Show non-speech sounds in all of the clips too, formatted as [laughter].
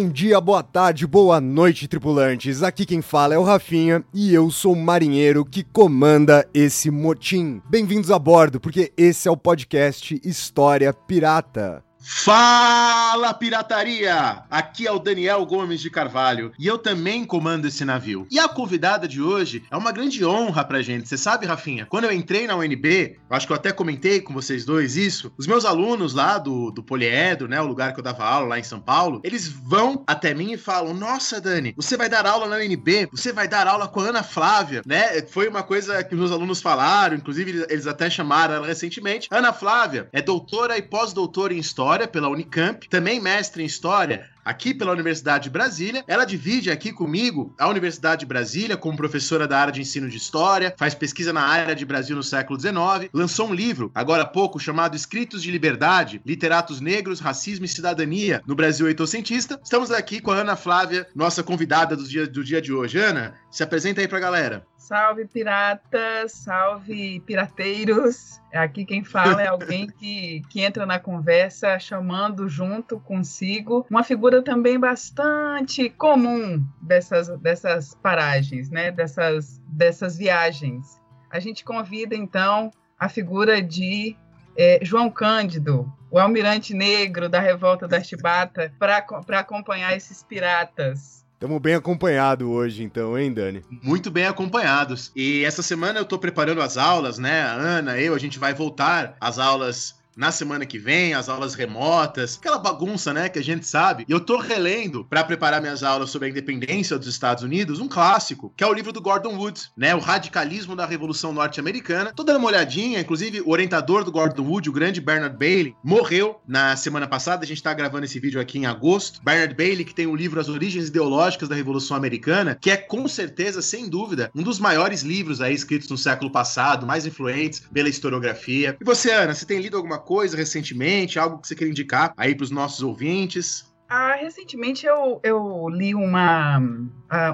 Bom dia, boa tarde, boa noite, tripulantes. Aqui quem fala é o Rafinha e eu sou o marinheiro que comanda esse motim. Bem-vindos a bordo, porque esse é o podcast História Pirata. Fala pirataria! Aqui é o Daniel Gomes de Carvalho e eu também comando esse navio. E a convidada de hoje é uma grande honra pra gente. Você sabe, Rafinha, quando eu entrei na UNB, acho que eu até comentei com vocês dois isso, os meus alunos lá do, do Poliedro, né, o lugar que eu dava aula lá em São Paulo, eles vão até mim e falam: Nossa, Dani, você vai dar aula na UNB, você vai dar aula com a Ana Flávia, né? Foi uma coisa que meus alunos falaram, inclusive eles até chamaram ela recentemente. Ana Flávia é doutora e pós-doutora em História pela Unicamp, também mestre em História aqui pela Universidade de Brasília. Ela divide aqui comigo a Universidade de Brasília como professora da área de ensino de História, faz pesquisa na área de Brasil no século XIX, lançou um livro, agora há pouco, chamado Escritos de Liberdade, Literatos Negros, Racismo e Cidadania no Brasil Oitocentista. Estamos aqui com a Ana Flávia, nossa convidada do dia, do dia de hoje. Ana, se apresenta aí pra galera. Salve piratas, salve pirateiros. Aqui quem fala é alguém que, que entra na conversa chamando junto consigo uma figura também bastante comum dessas, dessas paragens, né? dessas, dessas viagens. A gente convida então a figura de é, João Cândido, o almirante negro da revolta da Chibata, para acompanhar esses piratas. Estamos bem acompanhados hoje, então, hein, Dani? Muito bem acompanhados. E essa semana eu tô preparando as aulas, né? A Ana, eu, a gente vai voltar às aulas na semana que vem, as aulas remotas, aquela bagunça, né, que a gente sabe. E eu tô relendo para preparar minhas aulas sobre a independência dos Estados Unidos, um clássico, que é o livro do Gordon Wood, né, o radicalismo da Revolução Norte-Americana. Tô dando uma olhadinha, inclusive o orientador do Gordon Wood, o grande Bernard Bailey, morreu na semana passada. A gente tá gravando esse vídeo aqui em agosto. Bernard Bailey que tem o livro As Origens Ideológicas da Revolução Americana, que é com certeza, sem dúvida, um dos maiores livros aí escritos no século passado, mais influentes pela historiografia. E você, Ana, você tem lido alguma coisa recentemente, algo que você quer indicar aí para os nossos ouvintes? Ah, recentemente eu, eu li uma,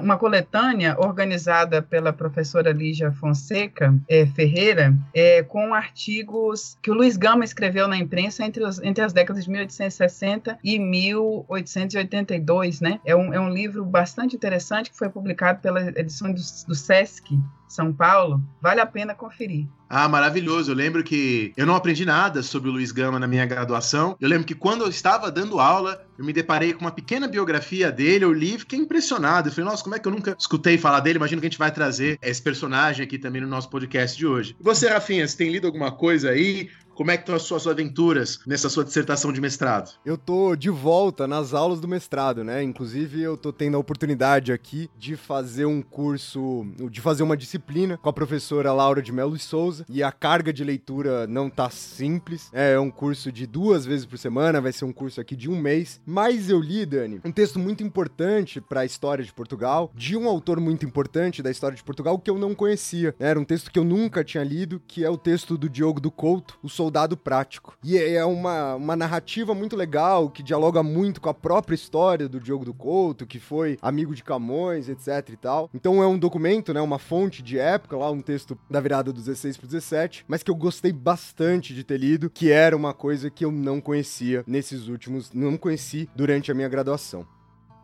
uma coletânea organizada pela professora Lígia Fonseca é, Ferreira, é, com artigos que o Luiz Gama escreveu na imprensa entre, os, entre as décadas de 1860 e 1882, né? É um, é um livro bastante interessante que foi publicado pela edição do, do Sesc, são Paulo, vale a pena conferir. Ah, maravilhoso. Eu lembro que eu não aprendi nada sobre o Luiz Gama na minha graduação. Eu lembro que quando eu estava dando aula, eu me deparei com uma pequena biografia dele, eu li e fiquei impressionado. Eu falei, nossa, como é que eu nunca escutei falar dele? Imagino que a gente vai trazer esse personagem aqui também no nosso podcast de hoje. E você, Rafinha, você tem lido alguma coisa aí? Como é que estão as suas aventuras nessa sua dissertação de mestrado? Eu tô de volta nas aulas do mestrado, né? Inclusive, eu tô tendo a oportunidade aqui de fazer um curso, de fazer uma disciplina com a professora Laura de Melo e Souza. E a carga de leitura não tá simples. É um curso de duas vezes por semana, vai ser um curso aqui de um mês. Mas eu li, Dani, um texto muito importante para a história de Portugal, de um autor muito importante da história de Portugal que eu não conhecia. Era um texto que eu nunca tinha lido, que é o texto do Diogo do Couto, O soldado prático. E é uma, uma narrativa muito legal, que dialoga muito com a própria história do Diogo do Couto, que foi amigo de Camões, etc e tal. Então é um documento, né, uma fonte de época, lá um texto da virada do 16 pro 17, mas que eu gostei bastante de ter lido, que era uma coisa que eu não conhecia nesses últimos, não conheci durante a minha graduação.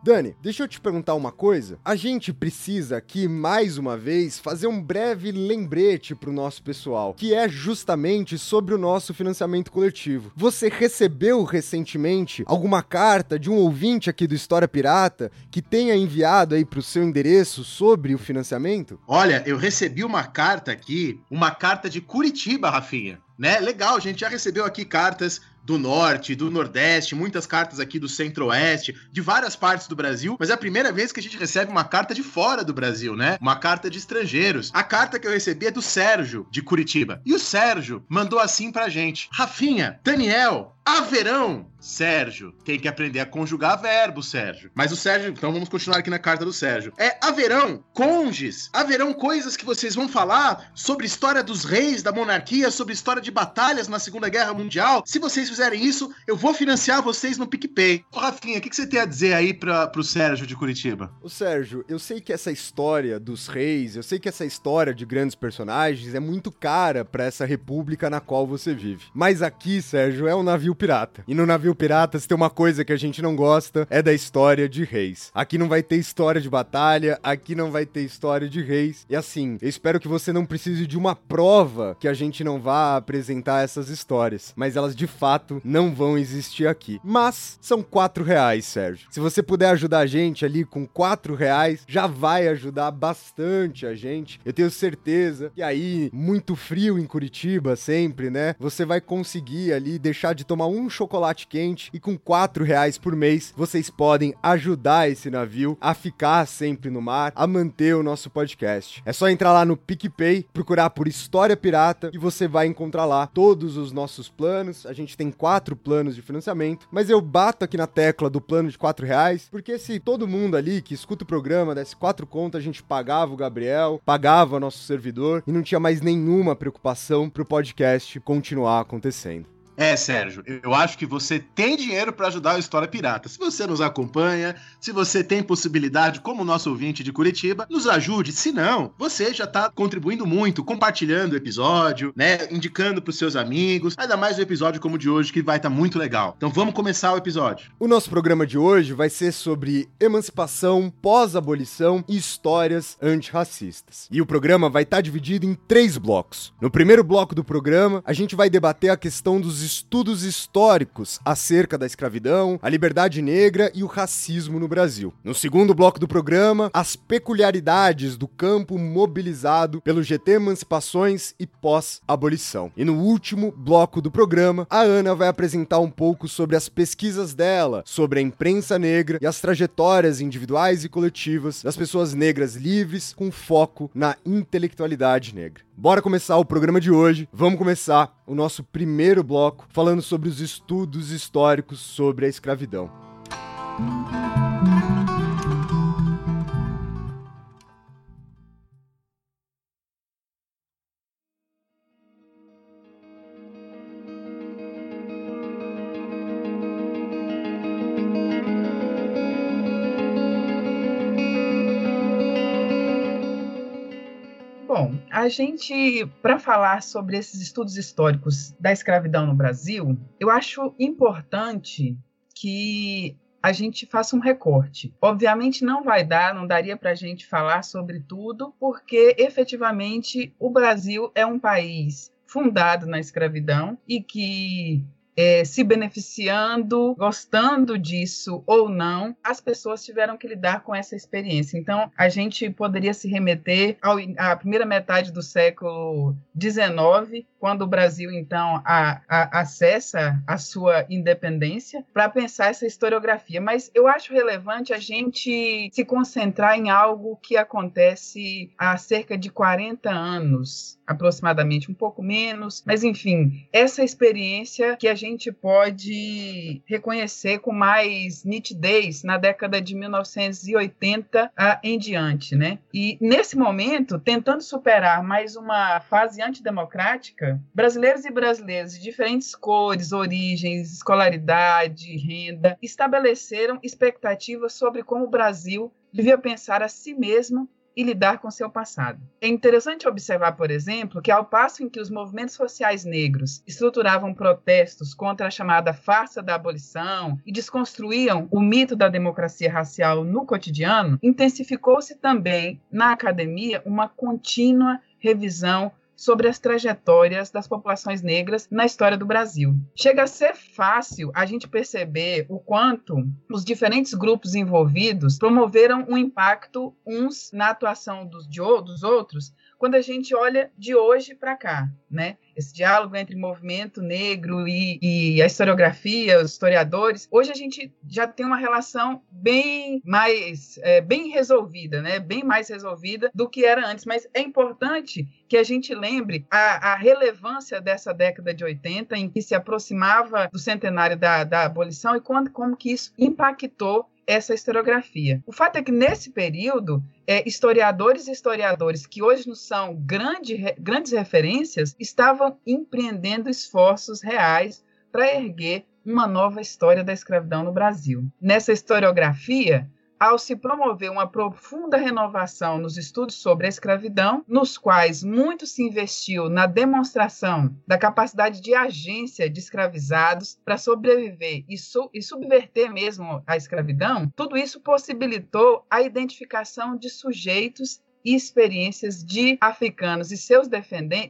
Dani, deixa eu te perguntar uma coisa. A gente precisa aqui, mais uma vez, fazer um breve lembrete pro nosso pessoal, que é justamente sobre o nosso financiamento coletivo. Você recebeu recentemente alguma carta de um ouvinte aqui do História Pirata que tenha enviado aí pro seu endereço sobre o financiamento? Olha, eu recebi uma carta aqui, uma carta de Curitiba, Rafinha né? Legal, a gente já recebeu aqui cartas do norte, do nordeste, muitas cartas aqui do centro-oeste, de várias partes do Brasil, mas é a primeira vez que a gente recebe uma carta de fora do Brasil, né? Uma carta de estrangeiros. A carta que eu recebi é do Sérgio, de Curitiba. E o Sérgio mandou assim pra gente: Rafinha, Daniel, haverão Sérgio. Tem que aprender a conjugar verbo, Sérgio. Mas o Sérgio, então vamos continuar aqui na carta do Sérgio. É haverão conges, haverão coisas que vocês vão falar sobre história dos reis da monarquia, sobre história de batalhas na Segunda Guerra Mundial. Se vocês fizerem isso, eu vou financiar vocês no PicPay. Ô, Rafinha, o que, que você tem a dizer aí pra, pro Sérgio de Curitiba? O Sérgio, eu sei que essa história dos reis, eu sei que essa história de grandes personagens é muito cara para essa república na qual você vive. Mas aqui, Sérgio, é um navio pirata. E no navio pirata, se tem uma coisa que a gente não gosta, é da história de reis. Aqui não vai ter história de batalha, aqui não vai ter história de reis. E assim, eu espero que você não precise de uma prova que a gente não vá apresentar essas histórias. Mas elas de fato não vão existir aqui. Mas são quatro reais, Sérgio. Se você puder ajudar a gente ali com quatro reais, já vai ajudar bastante a gente. Eu tenho certeza. E aí, muito frio em Curitiba sempre, né? Você vai conseguir ali deixar de tomar um chocolate quente e com quatro reais por mês vocês podem ajudar esse navio a ficar sempre no mar, a manter o nosso podcast. É só entrar lá no PicPay, procurar por História Pirata e você vai encontrar lá todos os nossos planos. A gente tem quatro planos de financiamento, mas eu bato aqui na tecla do plano de quatro reais, porque se todo mundo ali que escuta o programa desse quatro contas, a gente pagava o Gabriel, pagava nosso servidor e não tinha mais nenhuma preocupação pro podcast continuar acontecendo. É, Sérgio, eu acho que você tem dinheiro para ajudar a História Pirata. Se você nos acompanha, se você tem possibilidade, como nosso ouvinte de Curitiba, nos ajude. Se não, você já tá contribuindo muito, compartilhando o episódio, né? Indicando pros seus amigos. Ainda mais um episódio como o de hoje, que vai estar tá muito legal. Então vamos começar o episódio. O nosso programa de hoje vai ser sobre emancipação, pós-abolição e histórias antirracistas. E o programa vai estar tá dividido em três blocos. No primeiro bloco do programa, a gente vai debater a questão dos estudos históricos acerca da escravidão, a liberdade negra e o racismo no Brasil. No segundo bloco do programa, as peculiaridades do campo mobilizado pelo GT Emancipações e pós-abolição. E no último bloco do programa, a Ana vai apresentar um pouco sobre as pesquisas dela, sobre a imprensa negra e as trajetórias individuais e coletivas das pessoas negras livres com foco na intelectualidade negra. Bora começar o programa de hoje. Vamos começar o nosso primeiro bloco falando sobre os estudos históricos sobre a escravidão. Bom, a gente, para falar sobre esses estudos históricos da escravidão no Brasil, eu acho importante que a gente faça um recorte. Obviamente não vai dar, não daria para a gente falar sobre tudo, porque efetivamente o Brasil é um país fundado na escravidão e que é, se beneficiando, gostando disso ou não, as pessoas tiveram que lidar com essa experiência. Então, a gente poderia se remeter ao, à primeira metade do século XIX, quando o Brasil, então, a, a, acessa a sua independência, para pensar essa historiografia. Mas eu acho relevante a gente se concentrar em algo que acontece há cerca de 40 anos, aproximadamente, um pouco menos, mas enfim, essa experiência que a gente pode reconhecer com mais nitidez na década de 1980 em diante, né? E nesse momento, tentando superar mais uma fase antidemocrática, brasileiros e brasileiras de diferentes cores, origens, escolaridade, renda, estabeleceram expectativas sobre como o Brasil devia pensar a si mesmo e lidar com seu passado. É interessante observar, por exemplo, que ao passo em que os movimentos sociais negros estruturavam protestos contra a chamada farsa da abolição e desconstruíam o mito da democracia racial no cotidiano, intensificou-se também na academia uma contínua revisão sobre as trajetórias das populações negras na história do Brasil. Chega a ser fácil a gente perceber o quanto os diferentes grupos envolvidos promoveram um impacto uns na atuação dos, de, dos outros quando a gente olha de hoje para cá, né? esse diálogo entre movimento negro e, e, a historiografia, os historiadores. Hoje a gente já tem uma relação bem mais é, bem resolvida, né? Bem mais resolvida do que era antes. Mas é importante que a gente lembre a, a relevância dessa década de 80, em que se aproximava do centenário da, da abolição e quando, como que isso impactou essa historiografia. O fato é que nesse período, é, historiadores e historiadores que hoje não são grande, grandes referências estavam empreendendo esforços reais para erguer uma nova história da escravidão no Brasil. Nessa historiografia, ao se promover uma profunda renovação nos estudos sobre a escravidão, nos quais muito se investiu na demonstração da capacidade de agência de escravizados para sobreviver e, su e subverter mesmo a escravidão, tudo isso possibilitou a identificação de sujeitos e experiências de africanos e seus,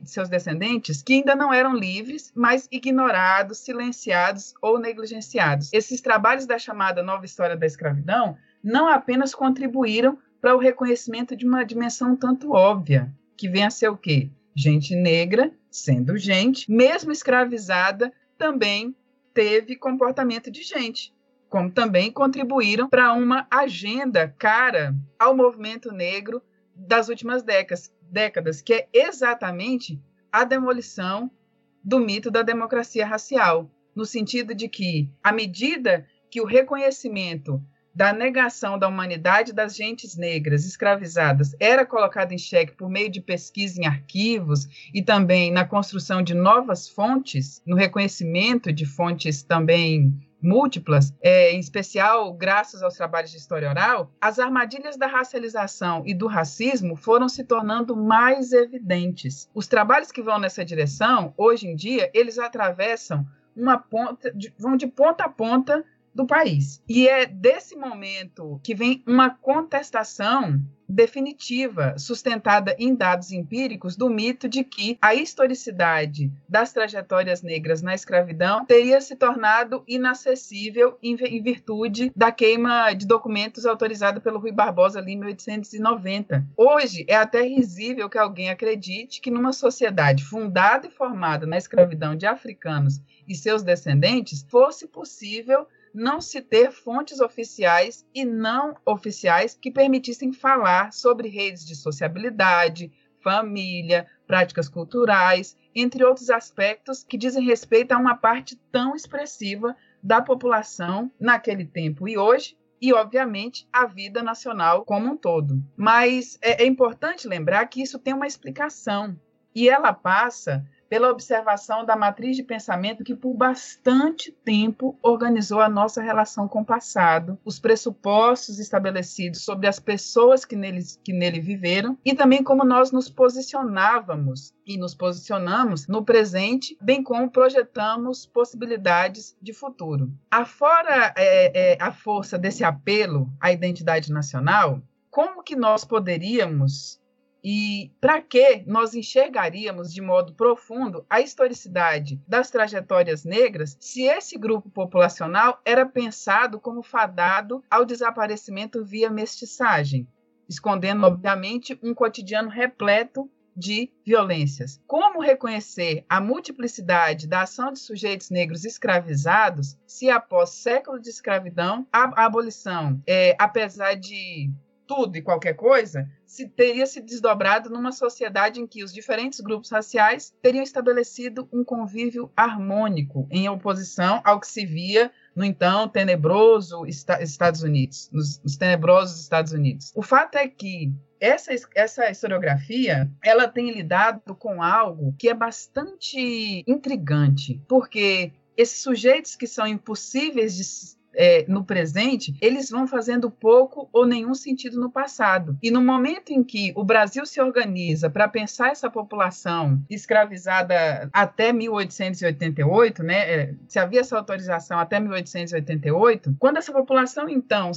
seus descendentes que ainda não eram livres, mas ignorados, silenciados ou negligenciados. Esses trabalhos da chamada Nova História da Escravidão não apenas contribuíram para o reconhecimento de uma dimensão tanto óbvia, que vem a ser o quê? Gente negra, sendo gente, mesmo escravizada, também teve comportamento de gente, como também contribuíram para uma agenda cara ao movimento negro das últimas décadas, décadas, que é exatamente a demolição do mito da democracia racial, no sentido de que, à medida que o reconhecimento da negação da humanidade das gentes negras escravizadas era colocada em xeque por meio de pesquisa em arquivos e também na construção de novas fontes, no reconhecimento de fontes também múltiplas, é, em especial graças aos trabalhos de história oral, as armadilhas da racialização e do racismo foram se tornando mais evidentes. Os trabalhos que vão nessa direção, hoje em dia, eles atravessam uma ponta, de, vão de ponta a ponta do país. E é desse momento que vem uma contestação definitiva, sustentada em dados empíricos, do mito de que a historicidade das trajetórias negras na escravidão teria se tornado inacessível em, virtude da queima de documentos autorizada pelo Rui Barbosa ali em 1890. Hoje é até risível que alguém acredite que numa sociedade fundada e formada na escravidão de africanos e seus descendentes fosse possível não se ter fontes oficiais e não oficiais que permitissem falar sobre redes de sociabilidade, família, práticas culturais, entre outros aspectos que dizem respeito a uma parte tão expressiva da população naquele tempo e hoje, e, obviamente, a vida nacional como um todo. Mas é, é importante lembrar que isso tem uma explicação, e ela passa pela observação da matriz de pensamento que por bastante tempo organizou a nossa relação com o passado, os pressupostos estabelecidos sobre as pessoas que nele, que nele viveram e também como nós nos posicionávamos e nos posicionamos no presente, bem como projetamos possibilidades de futuro. Afora é, é, a força desse apelo à identidade nacional, como que nós poderíamos e para que nós enxergaríamos de modo profundo a historicidade das trajetórias negras se esse grupo populacional era pensado como fadado ao desaparecimento via mestiçagem, escondendo, obviamente, um cotidiano repleto de violências. Como reconhecer a multiplicidade da ação de sujeitos negros escravizados se, após séculos de escravidão, a abolição, é, apesar de tudo e qualquer coisa, se teria se desdobrado numa sociedade em que os diferentes grupos raciais teriam estabelecido um convívio harmônico, em oposição ao que se via no então tenebroso Estados Unidos, nos, nos tenebrosos Estados Unidos. O fato é que essa, essa historiografia ela tem lidado com algo que é bastante intrigante, porque esses sujeitos que são impossíveis de é, no presente, eles vão fazendo pouco ou nenhum sentido no passado. E no momento em que o Brasil se organiza para pensar essa população escravizada até 1888, né, é, se havia essa autorização até 1888, quando essa população, então,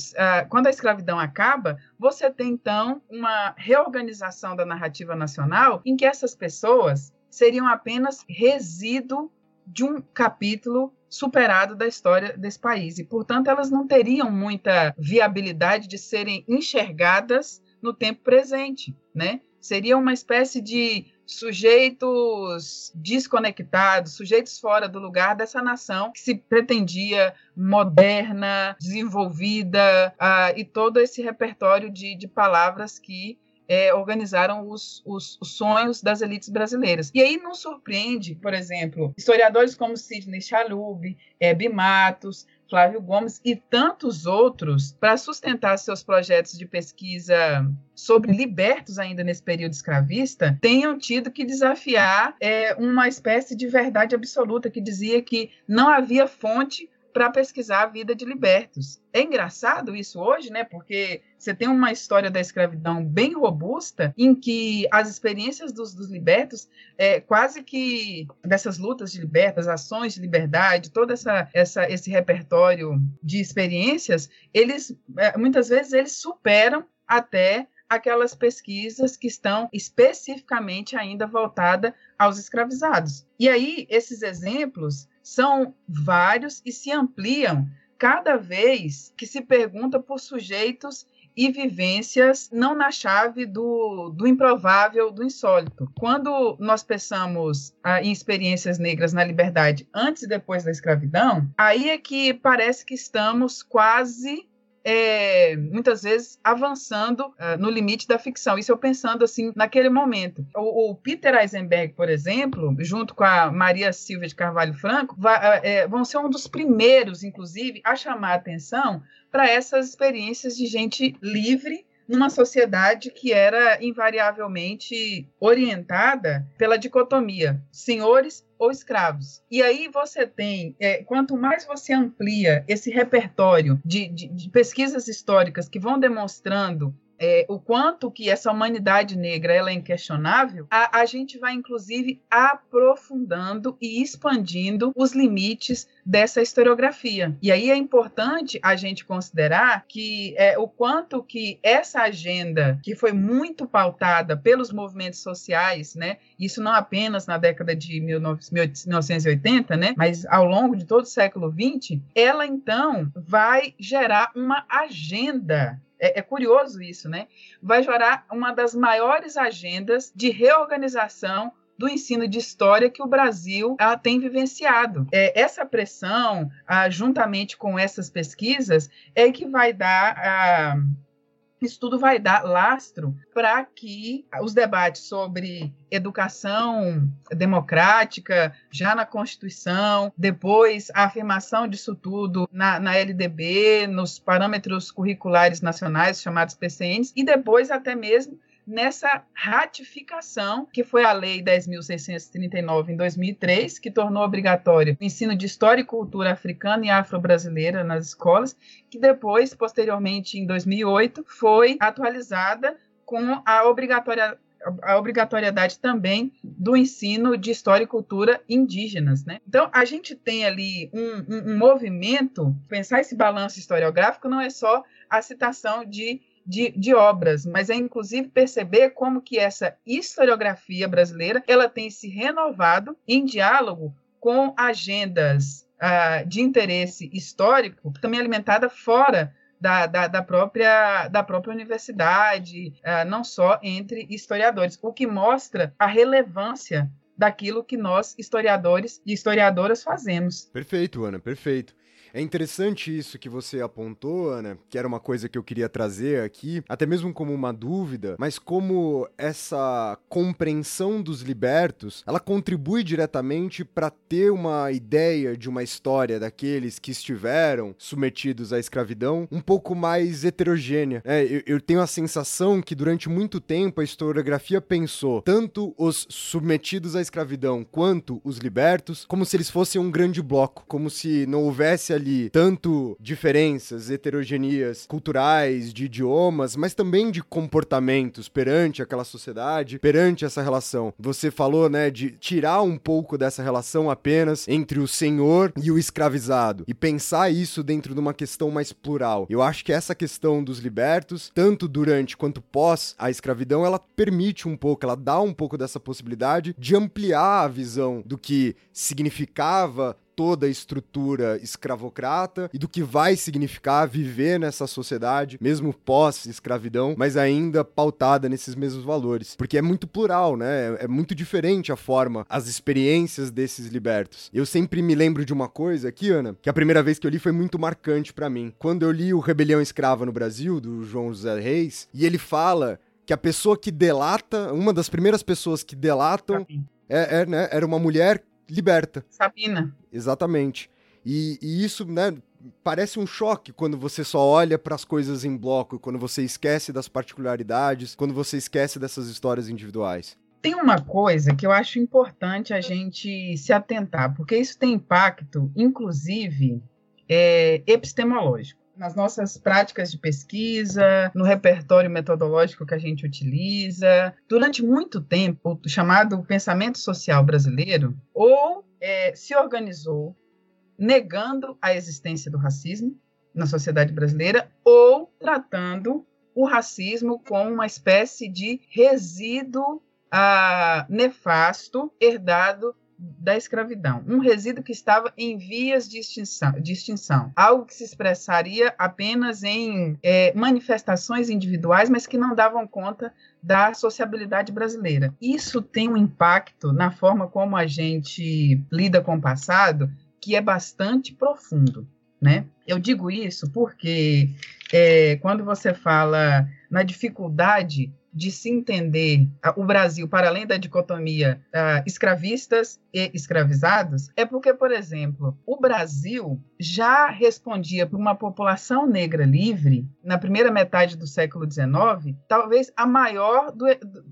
quando a escravidão acaba, você tem, então, uma reorganização da narrativa nacional em que essas pessoas seriam apenas resíduo de um capítulo superado da história desse país. E, portanto, elas não teriam muita viabilidade de serem enxergadas no tempo presente, né? Seria uma espécie de sujeitos desconectados, sujeitos fora do lugar dessa nação que se pretendia moderna, desenvolvida, uh, e todo esse repertório de, de palavras que é, organizaram os, os, os, sonhos das elites brasileiras. E aí não surpreende, por exemplo, historiadores como Sidney Chalub, Hebe Matos, Flávio Gomes e tantos outros, para sustentar seus projetos de pesquisa sobre libertos ainda nesse período escravista, tenham tido que desafiar é, uma espécie de verdade absoluta que dizia que não havia fonte para pesquisar a vida de libertos. É engraçado isso hoje, né? Porque você tem uma história da escravidão bem robusta, em que as experiências dos, dos libertos, é, quase que dessas lutas de libertas, ações de liberdade, todo essa, essa, esse repertório de experiências, eles é, muitas vezes eles superam até aquelas pesquisas que estão especificamente ainda voltadas aos escravizados. E aí, esses exemplos são vários e se ampliam cada vez que se pergunta por sujeitos e vivências não na chave do, do improvável, do insólito. Quando nós pensamos ah, em experiências negras na liberdade antes e depois da escravidão, aí é que parece que estamos quase é, muitas vezes avançando uh, no limite da ficção. Isso eu pensando assim naquele momento. O, o, Peter Eisenberg, por exemplo, junto com a Maria Silvia de Carvalho Franco, vai, uh, é, vão ser um dos primeiros, inclusive, a chamar a atenção para essas experiências de gente livre numa sociedade que era invariavelmente orientada pela dicotomia senhores ou escravos. E aí você tem, é, quanto mais você amplia esse repertório de, de, de pesquisas históricas que vão demonstrando é, o quanto que essa humanidade negra ela é inquestionável, a, a gente vai inclusive aprofundando e expandindo os limites dessa historiografia. E aí é importante a gente considerar que é, o quanto que essa agenda, que foi muito pautada pelos movimentos sociais, né, isso não apenas na década de 1980, né, mas ao longo de todo o século XX, ela então vai gerar uma agenda é, é, curioso isso, né? Vai gerar uma das maiores agendas de reorganização do ensino de história que o Brasil ah, tem vivenciado. É, essa pressão, ah, juntamente com essas pesquisas, é que vai dar. Ah, isso tudo vai dar lastro para que os debates sobre educação democrática, já na Constituição, depois a afirmação disso tudo na, na LDB, nos parâmetros curriculares nacionais, chamados PCNs, e depois até mesmo nessa ratificação, que foi a Lei 10.639 em 2003, que tornou obrigatório o ensino de história e cultura africana e afro-brasileira nas escolas, que depois, posteriormente, em 2008, foi atualizada com a obrigatória a obrigatoriedade também do ensino de história e cultura indígenas, né? Então a gente tem ali um, um, um movimento. Pensar esse balanço historiográfico não é só a citação de de, de, obras, mas é inclusive perceber como que essa historiografia brasileira ela tem se renovado em diálogo com agendas uh, de interesse histórico, também alimentada fora da, da, da, própria, da própria universidade, uh, não só entre historiadores, o que mostra a relevância daquilo que nós, historiadores e historiadoras, fazemos. Perfeito, Ana, perfeito. É interessante isso que você apontou, Ana, que era uma coisa que eu queria trazer aqui, até mesmo como uma dúvida, mas como essa compreensão dos libertos, ela contribui diretamente para ter uma ideia de uma história daqueles que estiveram submetidos à escravidão um pouco mais heterogênea. É, eu, eu tenho a sensação que durante muito tempo a historiografia pensou tanto os submetidos à escravidão quanto os libertos como se eles fossem um grande bloco, como se não houvesse ali tanto diferenças, heterogeneias culturais, de idiomas, mas também de comportamentos perante aquela sociedade, perante essa relação. Você falou, né, de tirar um pouco dessa relação apenas entre o senhor e o escravizado e pensar isso dentro de uma questão mais plural. Eu acho que essa questão dos libertos, tanto durante quanto pós a escravidão, ela permite um pouco, ela dá um pouco dessa possibilidade de ampliar a visão do que significava toda a estrutura escravocrata e do que vai significar viver nessa sociedade, mesmo pós-escravidão, mas ainda pautada nesses mesmos valores. Porque é muito plural, né? É, é muito diferente a forma, as experiências desses libertos. Eu sempre me lembro de uma coisa aqui, Ana, que a primeira vez que eu li foi muito marcante para mim. Quando eu li o Rebelião Escrava no Brasil, do João José Reis, e ele fala que a pessoa que delata, uma das primeiras pessoas que delatam, é, é, né, era uma mulher liberta. Sabina. Exatamente. E, e isso, né, parece um choque quando você só olha para as coisas em bloco, quando você esquece das particularidades, quando você esquece dessas histórias individuais. Tem uma coisa que eu acho importante a gente se atentar, porque isso tem impacto, inclusive, é, epistemológico nas nossas práticas de pesquisa, no repertório metodológico que a gente utiliza. Durante muito tempo, o chamado pensamento social brasileiro ou é, se organizou negando a existência do racismo na sociedade brasileira ou tratando o racismo como uma espécie de resíduo ah, nefasto herdado da escravidão, um resíduo que estava em vias de extinção, de extinção algo que se expressaria apenas em é, manifestações individuais, mas que não davam conta da sociabilidade brasileira. Isso tem um impacto na forma como a gente lida com o passado, que é bastante profundo. Né? Eu digo isso porque é, quando você fala na dificuldade de se entender o Brasil para além da dicotomia uh, escravistas e escravizados é porque, por exemplo, o Brasil já respondia para uma população negra livre na primeira metade do século XIX, talvez a maior do,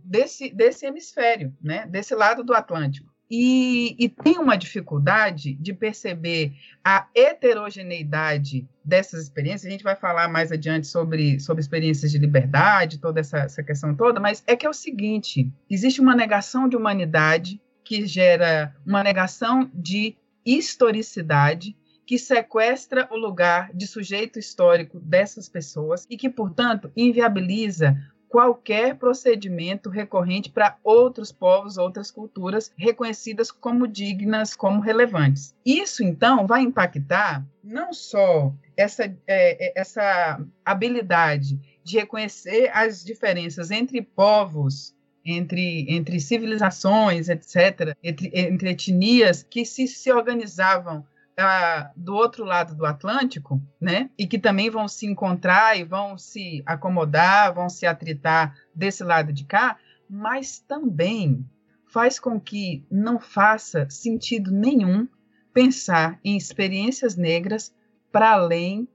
desse, desse hemisfério, né, desse lado do Atlântico. E, e, tem uma dificuldade de perceber a heterogeneidade dessas experiências. A gente vai falar mais adiante sobre, sobre experiências de liberdade, toda essa, essa questão toda, mas é que é o seguinte: existe uma negação de humanidade que gera uma negação de historicidade que sequestra o lugar de sujeito histórico dessas pessoas e que, portanto, inviabiliza qualquer procedimento recorrente para outros povos, outras culturas reconhecidas como dignas, como relevantes. Isso, então, vai impactar não só essa, é, é, essa habilidade de reconhecer as diferenças entre povos entre, entre civilizações, etc., entre, entre etnias que se, se organizavam do outro lado do Atlântico, né? E que também vão se encontrar e vão se acomodar, vão se atritar desse lado de cá, mas também faz com que não faça sentido nenhum pensar em experiências negras para além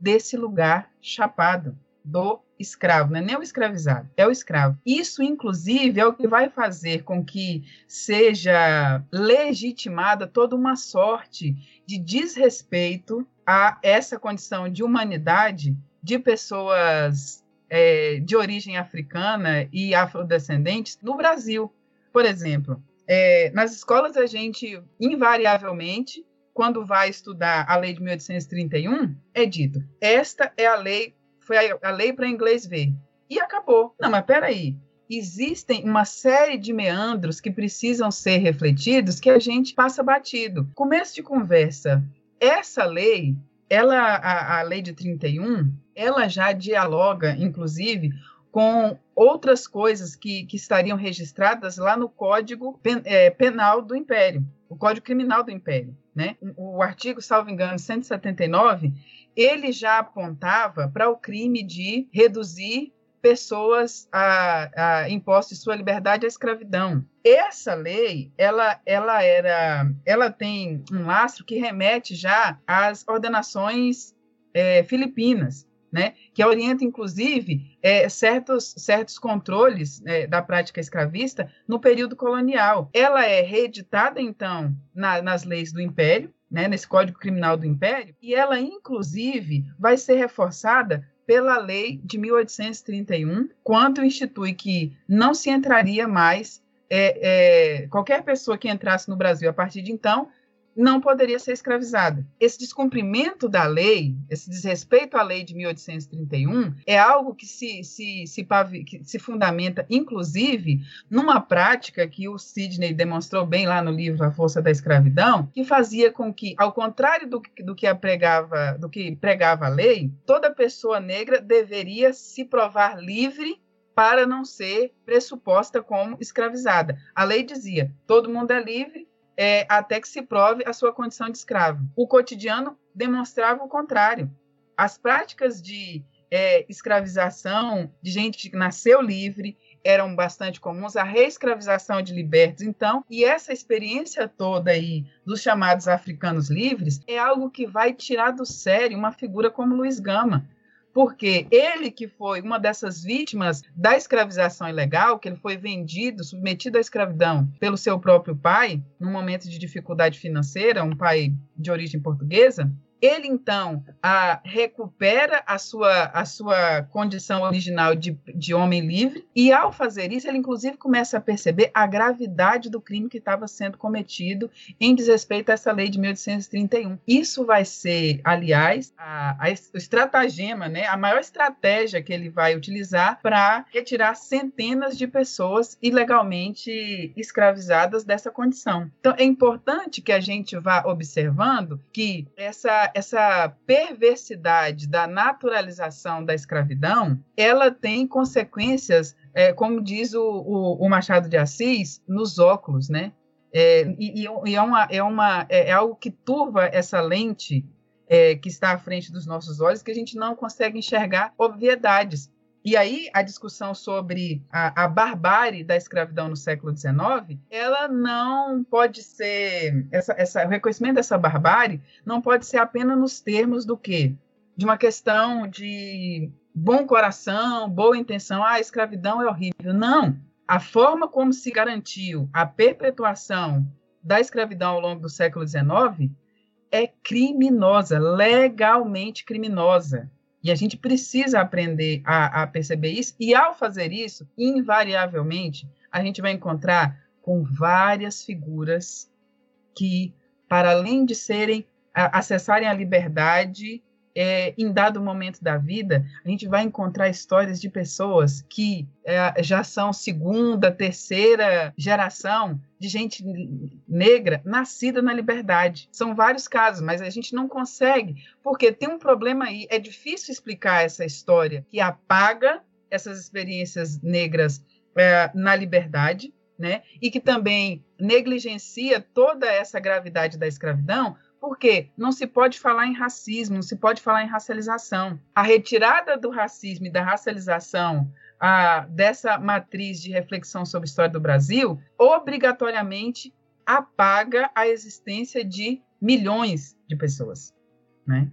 desse lugar chapado do escravo, não é nem o escravizado, é o escravo. Isso, inclusive, é o que vai fazer com que seja legitimada toda uma sorte de desrespeito a essa condição de humanidade de pessoas é, de origem africana e afrodescendentes no Brasil. Por exemplo, é, nas escolas a gente, invariavelmente, quando vai estudar a lei de 1831, é dito: esta é a lei foi a, a lei para inglês ver. E acabou. Não, mas peraí. Existem uma série de meandros que precisam ser refletidos que a gente passa batido. Começo de conversa. Essa lei, ela, a, a lei de 31, ela já dialoga, inclusive, com outras coisas que, que estariam registradas lá no Código pen, é, Penal do Império, o Código Criminal do Império. Né? O artigo, salvo engano, 179, ele já apontava para o crime de reduzir pessoas a, a imposto de sua liberdade à escravidão. Essa lei, ela, ela era, ela tem um lastro que remete já às ordenações é, filipinas, né, que orienta, inclusive, é, certos, certos controles é, da prática escravista no período colonial. Ela é reeditada, então, na, nas leis do Império, né, nesse Código Criminal do Império, e ela, inclusive, vai ser reforçada pela lei de 1831, quando institui que não se entraria mais, é, é, qualquer pessoa que entrasse no Brasil a partir de então, não poderia ser escravizada. Esse descumprimento da lei, esse desrespeito à lei de 1831, é algo que se, se, se, que se fundamenta, inclusive, numa prática que o Sidney demonstrou bem lá no livro A Força da Escravidão, que fazia com que, ao contrário do, do que, pregava, do que pregava a lei, toda pessoa negra deveria se provar livre para não ser pressuposta como escravizada. A lei dizia: todo mundo é livre é, até que se prove a sua condição de escravo. O cotidiano demonstrava o contrário. As práticas de é, escravização de gente que nasceu livre eram bastante comuns, a reescravização de libertos, então, e essa experiência toda aí dos chamados africanos livres é algo que vai tirar do sério uma figura como Luiz Gama, porque ele que foi uma dessas vítimas da escravização ilegal, que ele foi vendido, submetido à escravidão pelo seu próprio pai, num momento de dificuldade financeira, um pai de origem portuguesa, ele então a, recupera a sua, a sua condição original de, de homem livre, e ao fazer isso, ele inclusive começa a perceber a gravidade do crime que estava sendo cometido em desrespeito a essa lei de 1831. Isso vai ser, aliás, a, a, estratagema, né, a maior estratégia que ele vai utilizar para retirar centenas de pessoas ilegalmente escravizadas dessa condição. Então, é importante que a gente vá observando que essa essa, perversidade da naturalização da escravidão, ela tem consequências, é, como diz o, o, o, Machado de Assis, nos óculos, né? É, e, e é, uma, é, uma, é, é algo que turva essa lente é, que está à frente dos nossos olhos, que a gente não consegue enxergar obviedades. E aí, a discussão sobre a, a, barbárie da escravidão no século XIX, ela não pode ser, essa, essa, o reconhecimento dessa barbárie não pode ser apenas nos termos do quê? De uma questão de bom coração, boa intenção, ah, a escravidão é horrível. Não. A forma como se garantiu a perpetuação da escravidão ao longo do século XIX é criminosa, legalmente criminosa. E a gente precisa aprender a, a perceber isso, e ao fazer isso, invariavelmente, a gente vai encontrar com várias figuras que, para além de serem, a, acessarem a liberdade é, em dado momento da vida, a gente vai encontrar histórias de pessoas que é, já são segunda, terceira geração de gente negra nascida na liberdade. São vários casos, mas a gente não consegue, porque tem um problema aí. É difícil explicar essa história que apaga essas experiências negras é, na liberdade, né? E que também negligencia toda essa gravidade da escravidão, porque não se pode falar em racismo, não se pode falar em racialização. A retirada do racismo e da racialização a, dessa matriz de reflexão sobre a história do Brasil obrigatoriamente apaga a existência de milhões de pessoas. Né?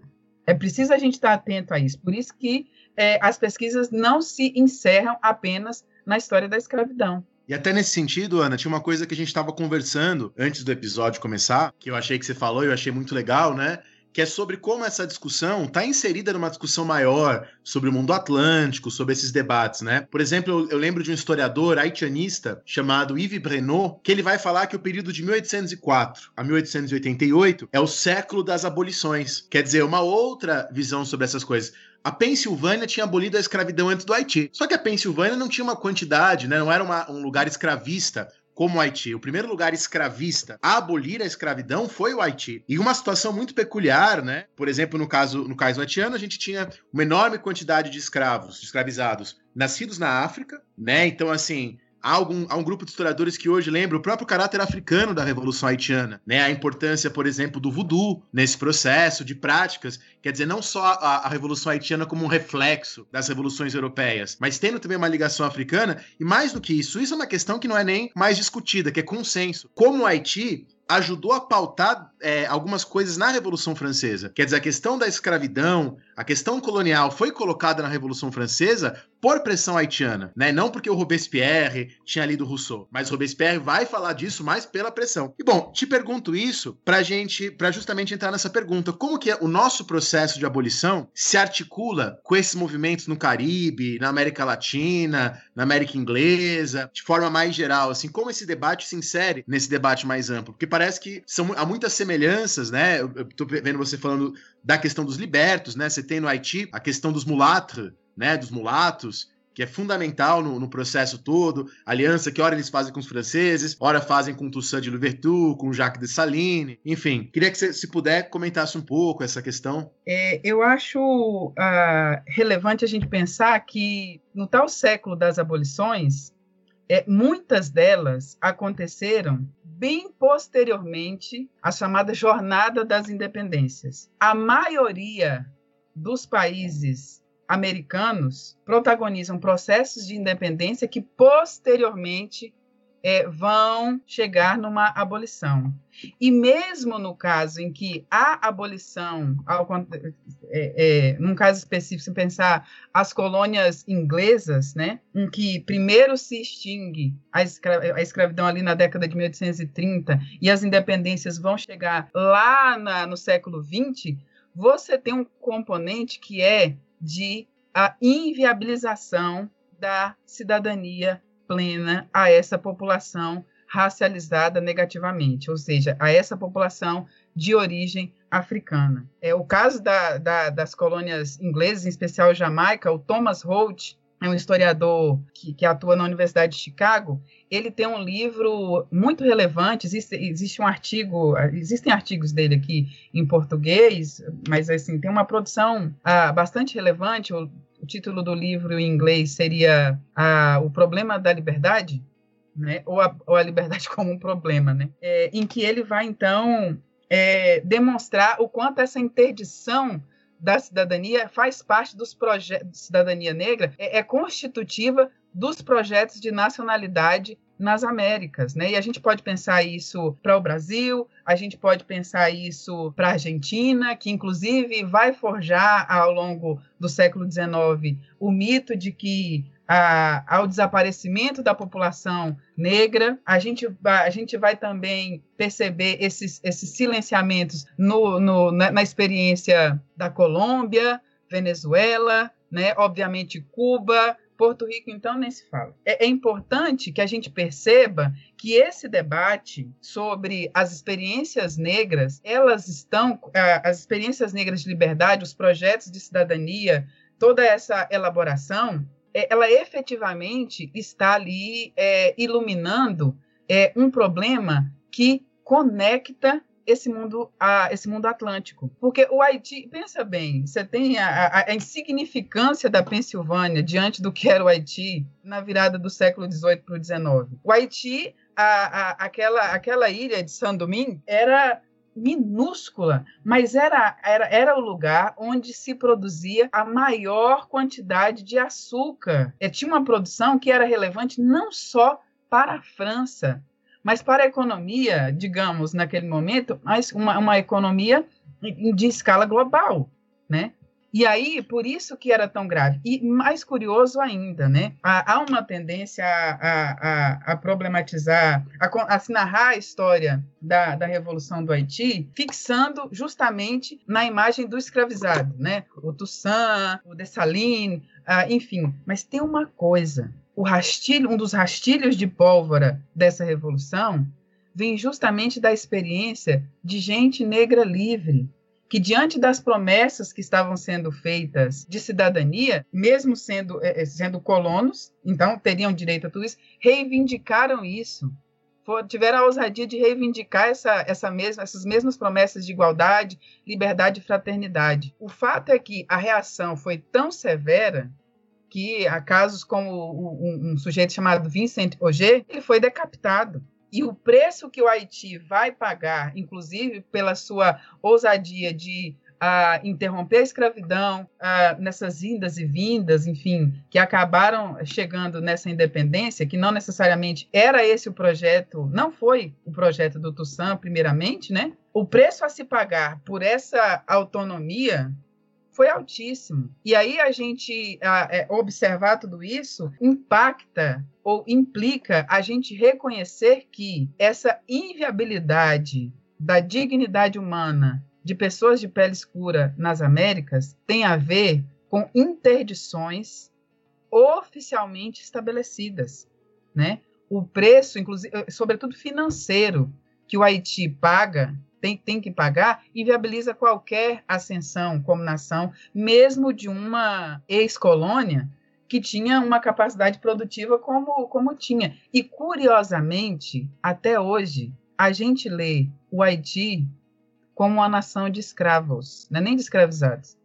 É preciso a gente estar atento a isso. Por isso que é, as pesquisas não se encerram apenas na história da escravidão. E até nesse sentido, Ana, tinha uma coisa que a gente estava conversando antes do episódio começar, que eu achei que você falou e eu achei muito legal, né? Que é sobre como essa discussão está inserida numa discussão maior sobre o mundo atlântico, sobre esses debates, né? Por exemplo, eu, lembro de um historiador haitianista chamado Yves Brenot, que ele vai falar que o período de 1804 a 1888 é o século das abolições. Quer dizer, uma outra visão sobre essas coisas a Pensilvânia tinha abolido a escravidão antes do Haiti. Só que a Pensilvânia não tinha uma quantidade, né? não era uma, um lugar escravista como o Haiti. O primeiro lugar escravista a abolir a escravidão foi o Haiti. E uma situação muito peculiar, né? Por exemplo, no caso, no caso haitiano, a gente tinha uma enorme quantidade de escravos, de escravizados, nascidos na África, né? Então, assim, há, algum, há um grupo de historiadores que hoje lembra o próprio caráter africano da Revolução Haitiana, né? A importância, por exemplo, do voodoo nesse processo de práticas. Quer dizer, não só a, a Revolução Haitiana como um reflexo das revoluções europeias, mas tendo também uma ligação africana. E mais do que isso, isso é uma questão que não é nem mais discutida, que é consenso. Como o Haiti ajudou a pautar é, algumas coisas na Revolução Francesa. Quer dizer, a questão da escravidão, a questão colonial foi colocada na Revolução Francesa por pressão haitiana, né? Não porque o Robespierre tinha lido Rousseau, mas Robespierre vai falar disso mais pela pressão. E bom, te pergunto isso pra gente, para justamente entrar nessa pergunta, como que o nosso processo de abolição se articula com esses movimentos no Caribe, na América Latina, na América Inglesa, de forma mais geral, assim, como esse debate se insere nesse debate mais amplo? Porque parece que são, há muitas semelhanças semelhanças, né? Eu, tô vendo você falando da questão dos libertos, né? Você tem no Haiti a questão dos mulâtres, né? Dos mulatos, que é fundamental no, no, processo todo, aliança que ora eles fazem com os franceses, ora fazem com Toussaint de Louverture, com Jacques Dessalines, enfim. Queria que você, se puder, comentasse um pouco essa questão. É, eu acho uh, relevante a gente pensar que no tal século das abolições, é, muitas delas aconteceram bem posteriormente à chamada Jornada das Independências. A maioria dos países americanos protagonizam processos de independência que posteriormente é, vão chegar numa abolição. E mesmo no caso em que a abolição, ao, é, é, num caso específico, se pensar as colônias inglesas, né, em que primeiro se extingue a, escra a escravidão ali na década de 1830 e as independências vão chegar lá na, no século XX, você tem um componente que é de a inviabilização da cidadania plena a essa população racializada negativamente, ou seja, a essa população de origem africana. É o caso da, da, das colônias inglesas, em especial Jamaica, o Thomas Holt, é um historiador que, que, atua na Universidade de Chicago, ele tem um livro muito relevante, existe, existe um artigo, existem artigos dele aqui em português, mas assim, tem uma produção ah, bastante relevante, o, o, título do livro em inglês seria ah, O Problema da Liberdade, né? ou, a, ou a liberdade [laughs] como um problema, né? É, em que ele vai, então, é, demonstrar o quanto essa interdição da cidadania faz parte dos projetos cidadania negra, é, é constitutiva dos projetos de nacionalidade nas Américas, né? E a gente pode pensar isso para o Brasil, a gente pode pensar isso para a Argentina, que inclusive vai forjar ao longo do século XIX o mito de que a, ao desaparecimento da população negra. A gente, a gente vai também perceber esses, esses silenciamentos no, no na, na, experiência da Colômbia, Venezuela, né? obviamente Cuba. Porto Rico, então, nem se fala. É, é importante que a gente perceba que esse debate sobre as experiências negras, elas estão, as experiências negras de liberdade, os projetos de cidadania, toda essa elaboração, é, ela efetivamente está ali é, iluminando é, um problema que conecta esse mundo a esse mundo atlântico porque o Haiti pensa bem você tem a, a, a, insignificância da Pensilvânia diante do que era o Haiti na virada do século XVIII para o XIX o Haiti a, aquela aquela ilha de Saint Domingue era minúscula, mas era, era, era o lugar onde se produzia a maior quantidade de açúcar. E tinha uma produção que era relevante não só para a França, mas para a economia, digamos, naquele momento, uma, uma economia de escala global, né? E aí, por isso que era tão grave. E mais curioso ainda, né? Há, uma tendência a, a, a problematizar, a, a, se narrar a história da, da Revolução do Haiti, fixando justamente na imagem do escravizado, né? O Toussaint, o Dessalines, ah, enfim. Mas tem uma coisa: o rastilho, um dos rastilhos de pólvora dessa revolução vem justamente da experiência de gente negra livre, que diante das promessas que estavam sendo feitas de cidadania, mesmo sendo, é, sendo colonos, então teriam direito a tudo isso, reivindicaram isso. Tiveram a ousadia de reivindicar essa, essa mesma, essas mesmas promessas de igualdade, liberdade e fraternidade. O fato é que a reação foi tão severa que há casos como um, um sujeito chamado Vincent Auger, ele foi decapitado e o preço que o Haiti vai pagar, inclusive pela sua ousadia de uh, interromper a escravidão uh, nessas indas e vindas, enfim, que acabaram chegando nessa independência, que não necessariamente era esse o projeto, não foi o projeto do Toussaint, primeiramente, né? O preço a se pagar por essa autonomia foi altíssimo. E aí a gente a, é, observar tudo isso impacta ou implica a gente reconhecer que essa inviabilidade da dignidade humana de pessoas de pele escura nas Américas tem a ver com interdições oficialmente estabelecidas, né? O preço, inclusive, sobretudo financeiro, que o Haiti paga tem, tem que pagar, inviabiliza qualquer ascensão como nação, mesmo de uma ex-colônia que tinha uma capacidade produtiva como, como tinha. E, curiosamente, até hoje, a gente lê o Haiti como uma nação de escravos, é nem de escravizados.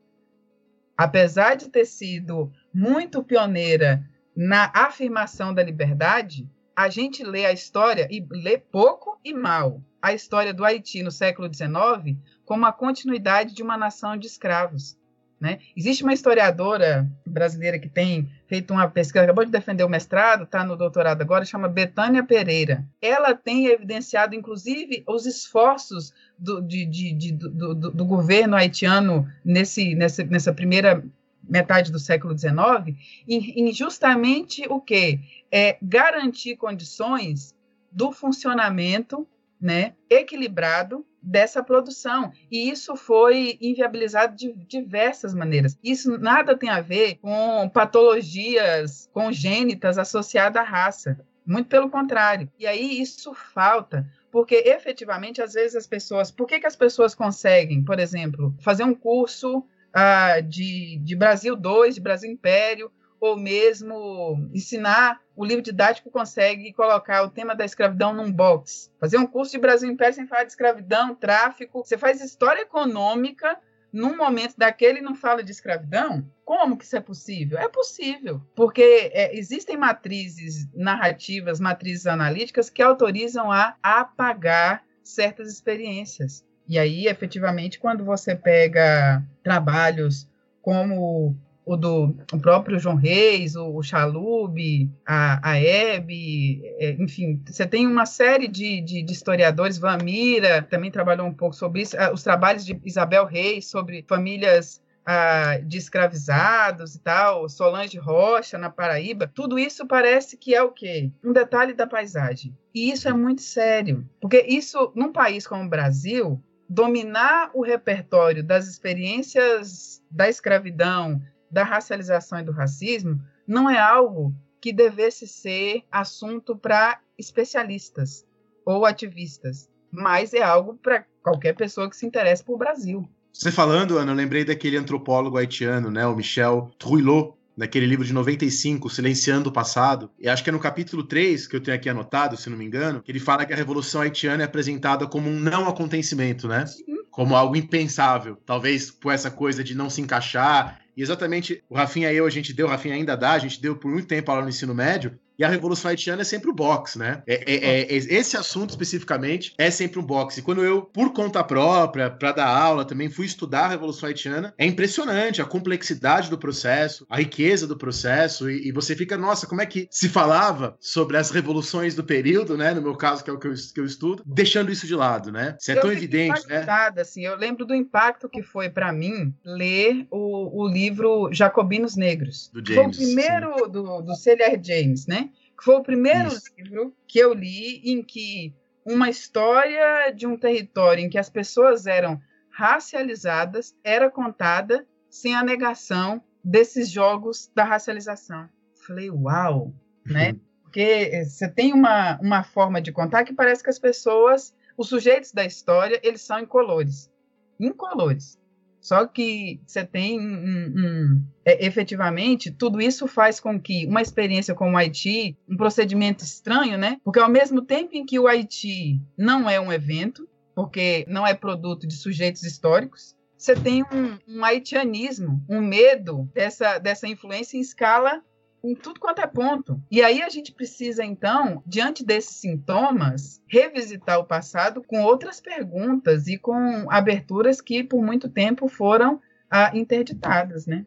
Apesar de ter sido muito pioneira na afirmação da liberdade, a gente lê a história e lê pouco e mal a história do Haiti no século XIX como a continuidade de uma nação de escravos. Né? Existe uma historiadora brasileira que tem feito uma pesquisa, acabou de defender o mestrado, está no doutorado agora, chama Betânia Pereira. Ela tem evidenciado, inclusive, os esforços do, de, de, de, do, do, do, governo haitiano nesse, nessa, nessa primeira metade do século XIX, em, em justamente o que? É garantir condições do funcionamento né, equilibrado dessa produção. E isso foi inviabilizado de diversas maneiras. Isso nada tem a ver com patologias congênitas associadas à raça. Muito pelo contrário. E aí isso falta, porque efetivamente, às vezes, as pessoas. Por que, que as pessoas conseguem, por exemplo, fazer um curso ah, de, de Brasil 2, de Brasil Império, ou mesmo ensinar o livro didático consegue colocar o tema da escravidão num box. Fazer um curso de Brasil Império sem falar de escravidão, tráfico. Você faz história econômica num momento daquele não fala de escravidão? Como que isso é possível? É possível, porque é, existem matrizes narrativas, matrizes analíticas que autorizam a apagar certas experiências. E aí, efetivamente, quando você pega trabalhos como o do o próprio João Reis, o, o Chalub, a, a Hebe, é, enfim, você tem uma série de, de, de, historiadores, Vamira também trabalhou um pouco sobre isso, os trabalhos de Isabel Reis sobre famílias ah, de escravizados e tal, Solange Rocha na Paraíba, tudo isso parece que é o quê? Um detalhe da paisagem. E isso é muito sério, porque isso, num país como o Brasil, dominar o repertório das experiências da escravidão, da racialização e do racismo não é algo que devesse ser assunto para especialistas ou ativistas, mas é algo para qualquer pessoa que se interesse por Brasil. Você falando, Ana, eu lembrei daquele antropólogo haitiano, né, o Michel Trouillot, naquele livro de 95, Silenciando o Passado, e acho que é no capítulo 3, que eu tenho aqui anotado, se não me engano, que ele fala que a Revolução Haitiana é apresentada como um não acontecimento, né? Como algo impensável. Talvez por essa coisa de não se encaixar e exatamente o Rafinha e eu, a gente deu, o Rafinha ainda dá, a gente deu por muito tempo aula no ensino médio, e a Revolução Haitiana é sempre o boxe, né? É, é, é, esse assunto especificamente é sempre um boxe. E quando eu, por conta própria, para dar aula, também fui estudar a Revolução Haitiana, é impressionante a complexidade do processo, a riqueza do processo, e, e, você fica, nossa, como é que se falava sobre as revoluções do período, né? No meu caso, que é o que eu, que eu estudo, deixando isso de lado, né? Isso é eu tão evidente, né? Assim, eu lembro do impacto que foi para mim ler o, o livro Jacobinos Negros. Do James. Foi o primeiro sim. do, do C.L.R. James, né? Que foi o primeiro Isso. livro que eu li em que uma história de um território em que as pessoas eram racializadas era contada sem a negação desses jogos da racialização. Falei, uau, né? Uhum. Porque você tem uma, uma forma de contar que parece que as pessoas, os sujeitos da história, eles são incolores. Incolores. Só que você tem um, um, é, efetivamente, tudo isso faz com que uma experiência como o Haiti, um procedimento estranho, né? Porque ao mesmo tempo em que o Haiti não é um evento, porque não é produto de sujeitos históricos, você tem um, um haitianismo, um medo dessa, dessa influência em escala em tudo quanto é ponto. E aí a gente precisa, então, diante desses sintomas, revisitar o passado com outras perguntas e com aberturas que por muito tempo foram ah, interditadas, né?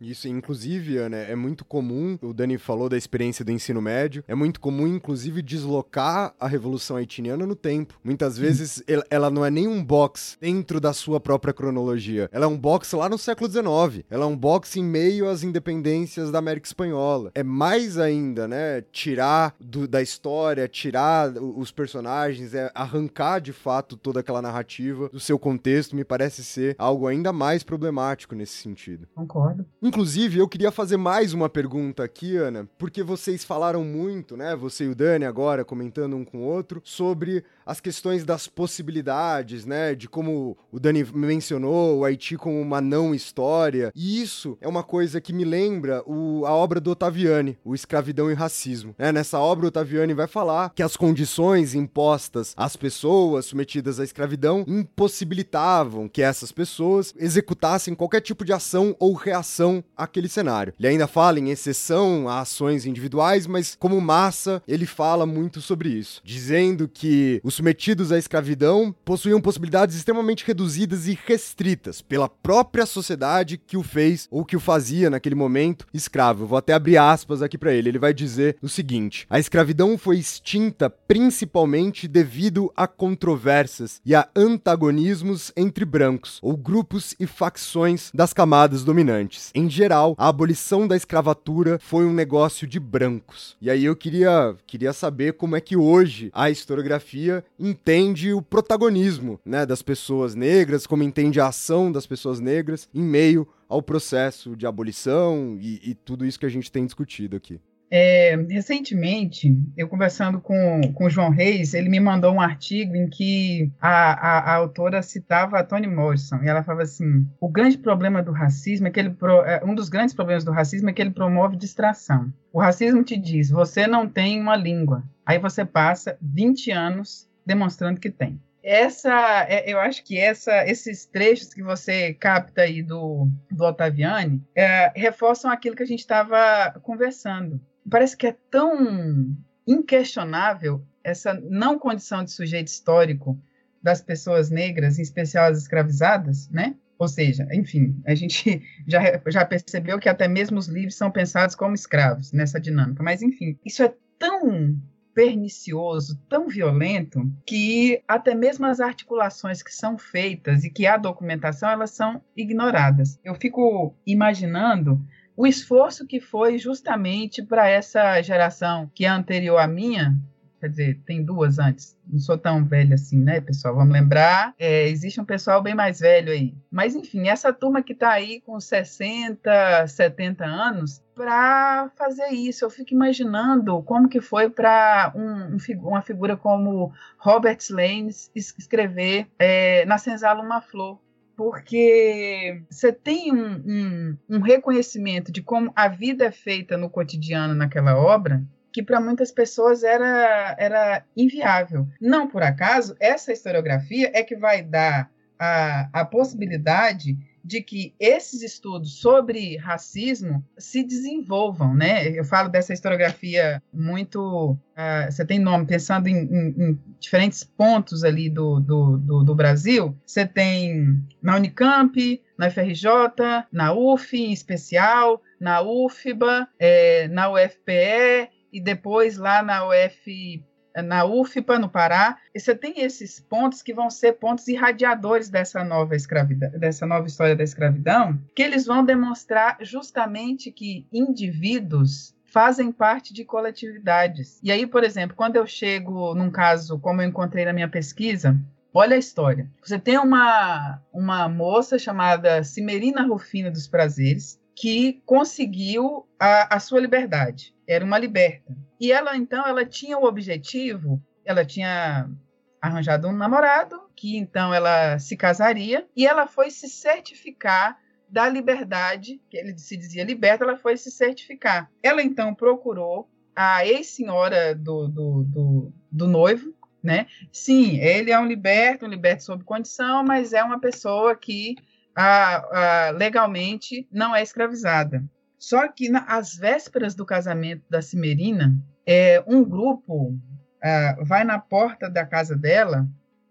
Isso, inclusive, Ana, é muito comum, o Dani falou da experiência do ensino médio, é muito comum, inclusive, deslocar a Revolução Haitiana no tempo. Muitas vezes ela não é nem um box dentro da sua própria cronologia, ela é um box lá no século XIX, ela é um box em meio às independências da América Espanhola. É mais ainda, né, tirar do, da história, tirar os personagens, é arrancar de fato toda aquela narrativa do seu contexto, me parece ser algo ainda mais problemático nesse sentido. Concordo. Inclusive, eu queria fazer mais uma pergunta aqui, Ana, porque vocês falaram muito, né? Você e o Dani agora comentando um com o outro sobre as questões das possibilidades, né? De como o Dani mencionou o Haiti como uma não história. E isso é uma coisa que me lembra o, a obra do Ottaviani, O Escravidão e Racismo. É, nessa obra, o Ottaviani vai falar que as condições impostas às pessoas submetidas à escravidão impossibilitavam que essas pessoas executassem qualquer tipo de ação ou reação àquele cenário. Ele ainda fala em exceção a ações individuais, mas como massa, ele fala muito sobre isso, dizendo que os submetidos à escravidão possuíam possibilidades extremamente reduzidas e restritas pela própria sociedade que o fez ou que o fazia naquele momento escravo. Vou até abrir aspas aqui para ele. Ele vai dizer o seguinte: a escravidão foi extinta principalmente devido a controvérsias e a antagonismos entre brancos ou grupos e facções das camadas dominantes. Em geral, a abolição da escravatura foi um negócio de brancos. E aí eu queria, queria saber como é que hoje a historiografia entende o protagonismo, né, das pessoas negras, como entende a ação das pessoas negras em meio ao processo de abolição e, e tudo isso que a gente tem discutido aqui. É, recentemente, eu conversando com, com o João Reis, ele me mandou um artigo em que a, a, a autora citava a Toni Morrison, e ela falava assim: o grande problema do racismo é que ele. Pro, é, um dos grandes problemas do racismo é que ele promove distração. O racismo te diz: você não tem uma língua. Aí você passa 20 anos demonstrando que tem. Essa, é, eu acho que essa, esses trechos que você capta aí do, do Ottaviani é, reforçam aquilo que a gente estava conversando. Parece que é tão inquestionável essa não condição de sujeito histórico das pessoas negras, em especial as escravizadas, né? Ou seja, enfim, a gente [laughs] já, já percebeu que até mesmo os livros são pensados como escravos nessa dinâmica. Mas, enfim, isso é tão pernicioso, tão violento, que até mesmo as articulações que são feitas e que há documentação, elas são ignoradas. Eu fico imaginando o esforço que foi justamente para essa geração que é anterior à minha, quer dizer, tem duas antes, não sou tão velha assim, né, pessoal? Vamos lembrar, é, existe um pessoal bem mais velho aí. Mas, enfim, essa turma que está aí com 60, 70 anos, para fazer isso, eu fico imaginando como que foi para um, um, uma figura como Robert Lanes escrever é, Na Senzala Uma Flor, porque você tem um, um, um, reconhecimento de como a vida é feita no cotidiano naquela obra que para muitas pessoas era, era inviável. Não por acaso, essa historiografia é que vai dar a, a possibilidade de que esses estudos sobre racismo se desenvolvam, né? Eu falo dessa historiografia muito, uh, você tem nome, pensando em, em, em diferentes pontos ali do, do, do, do, Brasil, você tem na Unicamp, na FRJ, na UF em especial, na UFBA, é, na UFPE, e depois lá na UF na UFPA, no Pará, e você tem esses pontos que vão ser pontos irradiadores dessa nova escravidão, dessa nova história da escravidão, que eles vão demonstrar justamente que indivíduos fazem parte de coletividades. E aí, por exemplo, quando eu chego num caso como eu encontrei na minha pesquisa, olha a história. Você tem uma, uma moça chamada Cimerina Rufina dos Prazeres, que conseguiu a, a sua liberdade. Era uma liberta. E ela, então, ela tinha o objetivo, ela tinha arranjado um namorado, que então ela se casaria, e ela foi se certificar da liberdade, que ele se dizia liberta, ela foi se certificar. Ela então procurou a ex-senhora do, do, do, do, noivo, né? Sim, ele é um liberto, um liberto sob condição, mas é uma pessoa que a, a, legalmente não é escravizada. Só que nas vésperas do casamento da Cimerina, é, um grupo uh, vai na porta da casa dela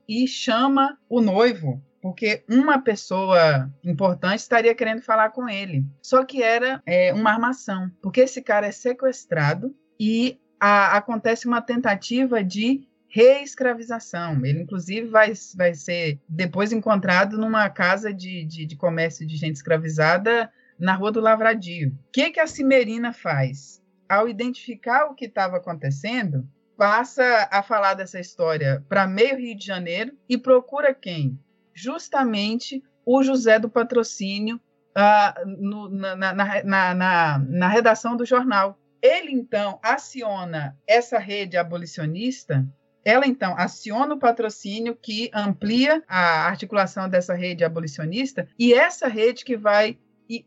e chama o noivo, porque uma pessoa importante estaria querendo falar com ele. Só que era é, uma armação, porque esse cara é sequestrado e a, acontece uma tentativa de reescravização. Ele, inclusive, vai, vai ser depois encontrado numa casa de, de, de comércio de gente escravizada na Rua do Lavradio. O que, que a Cimerina faz? Ao identificar o que estava acontecendo, passa a falar dessa história para meio Rio de Janeiro e procura quem? Justamente o José do Patrocínio, uh, no, na, na, na, na, na redação do jornal. Ele, então, aciona essa rede abolicionista ela então aciona o patrocínio que amplia a articulação dessa rede abolicionista e essa rede que vai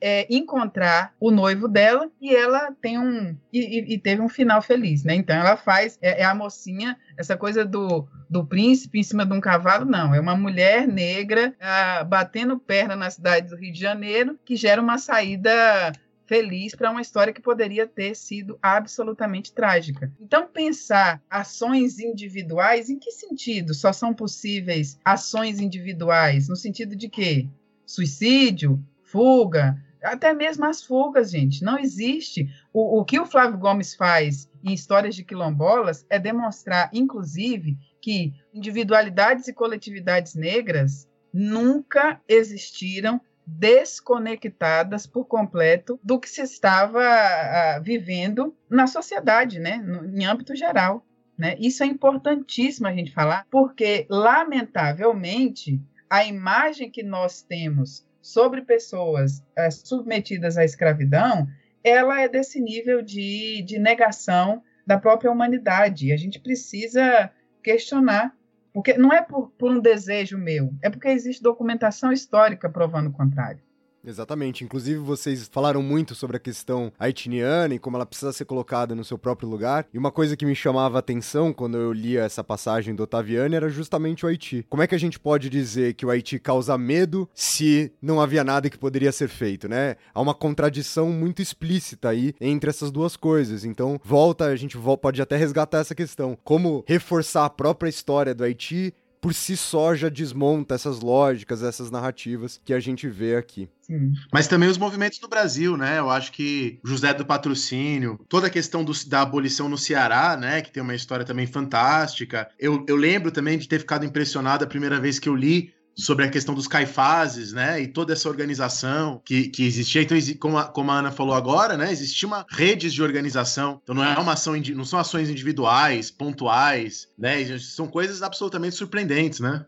é, encontrar o noivo dela e ela tem um e, e, teve um final feliz, né? Então ela faz é, é, a mocinha essa coisa do, do príncipe em cima de um cavalo não é uma mulher negra ah, batendo perna na cidade do Rio de Janeiro que gera uma saída feliz para uma história que poderia ter sido absolutamente trágica. Então, pensar ações individuais, em que sentido só são possíveis ações individuais? No sentido de quê? Suicídio? Fuga? Até mesmo as fugas, gente. Não existe. O, o que o Flávio Gomes faz em Histórias de Quilombolas é demonstrar, inclusive, que individualidades e coletividades negras nunca existiram desconectadas por completo do que se estava uh, vivendo na sociedade, né, no, em âmbito geral. Né? Isso é importantíssimo a gente falar, porque, lamentavelmente, a imagem que nós temos sobre pessoas uh, submetidas à escravidão, ela é desse nível de, de negação da própria humanidade. A gente precisa questionar porque não é por, por um desejo meu, é porque existe documentação histórica provando o contrário. Exatamente. Inclusive, vocês falaram muito sobre a questão haitiana e como ela precisa ser colocada no seu próprio lugar. E uma coisa que me chamava a atenção quando eu lia essa passagem do Otaviani era justamente o Haiti. Como é que a gente pode dizer que o Haiti causa medo se não havia nada que poderia ser feito, né? Há uma contradição muito explícita aí entre essas duas coisas. Então, volta, a gente pode até resgatar essa questão. Como reforçar a própria história do Haiti por si só já desmonta essas lógicas, essas narrativas que a gente vê aqui. Sim. Mas também os movimentos no Brasil, né? Eu acho que José do Patrocínio, toda a questão do, da abolição no Ceará, né? Que tem uma história também fantástica. Eu, eu lembro também de ter ficado impressionado a primeira vez que eu li sobre a questão dos caifazes, né, e toda essa organização que, que existia. Então, como a, como a Ana falou agora, né, existia uma redes de organização. Então, não é uma ação, não são ações individuais, pontuais, né, são coisas absolutamente surpreendentes, né.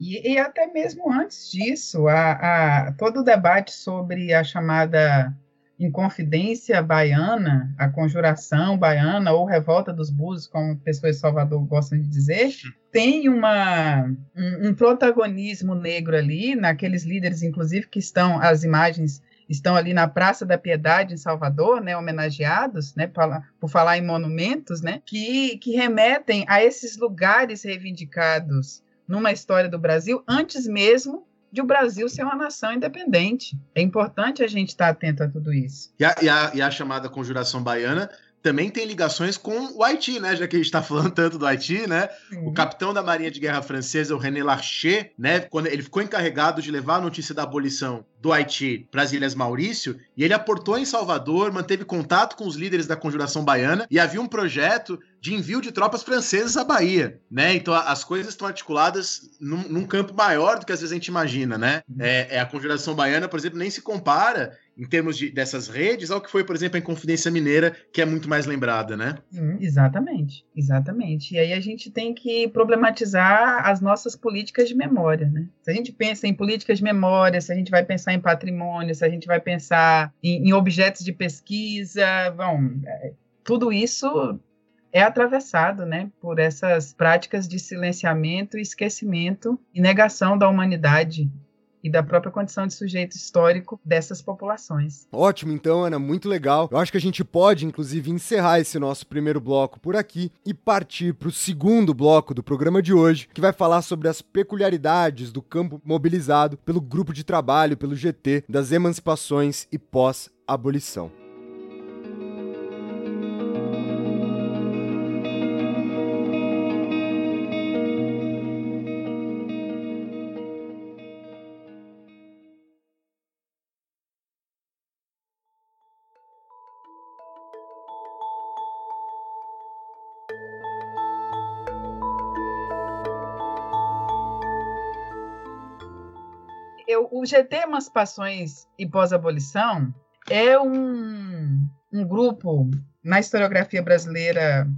E, e até mesmo antes disso, a, a, todo o debate sobre a chamada Inconfidência Baiana, a Conjuração Baiana ou Revolta dos Búzios, como pessoas de Salvador gostam de dizer, tem uma, um, um, protagonismo negro ali, naqueles líderes, inclusive, que estão, as imagens estão ali na Praça da Piedade, em Salvador, né, homenageados, né, por, falar em monumentos, né, que, que remetem a esses lugares reivindicados numa história do Brasil, antes mesmo de o Brasil ser uma nação independente. É importante a gente estar atento a tudo isso. E a, e a, e a chamada conjuração baiana também tem ligações com o Haiti, né? Já que a gente está falando tanto do Haiti, né? Uhum. O capitão da Marinha de Guerra Francesa, o René Larcher, né? Quando ele ficou encarregado de levar a notícia da abolição do Haiti para as Ilhas Maurício, e ele aportou em Salvador, manteve contato com os líderes da Conjuração Baiana, e havia um projeto de envio de tropas francesas à Bahia, né? Então as coisas estão articuladas num, num, campo maior do que às vezes a gente imagina, né? Uhum. É, é, a Conjuração Baiana, por exemplo, nem se compara em termos de, dessas redes ao que foi, por exemplo, a Inconfidência Mineira, que é muito mais lembrada, né? Hum, exatamente, exatamente. E aí a gente tem que problematizar as nossas políticas de memória, né? Se a gente pensa em políticas de memória, se a gente vai pensar em patrimônio, se a gente vai pensar em, em objetos de pesquisa, bom, é, tudo isso é atravessado né, por essas práticas de silenciamento, esquecimento e negação da humanidade e da própria condição de sujeito histórico dessas populações. Ótimo, então, Ana, muito legal. Eu acho que a gente pode, inclusive, encerrar esse nosso primeiro bloco por aqui e partir para o segundo bloco do programa de hoje, que vai falar sobre as peculiaridades do campo mobilizado pelo grupo de trabalho, pelo GT, das emancipações e pós-abolição. GT Emancipações e Pós-Abolição é um, um grupo na historiografia brasileira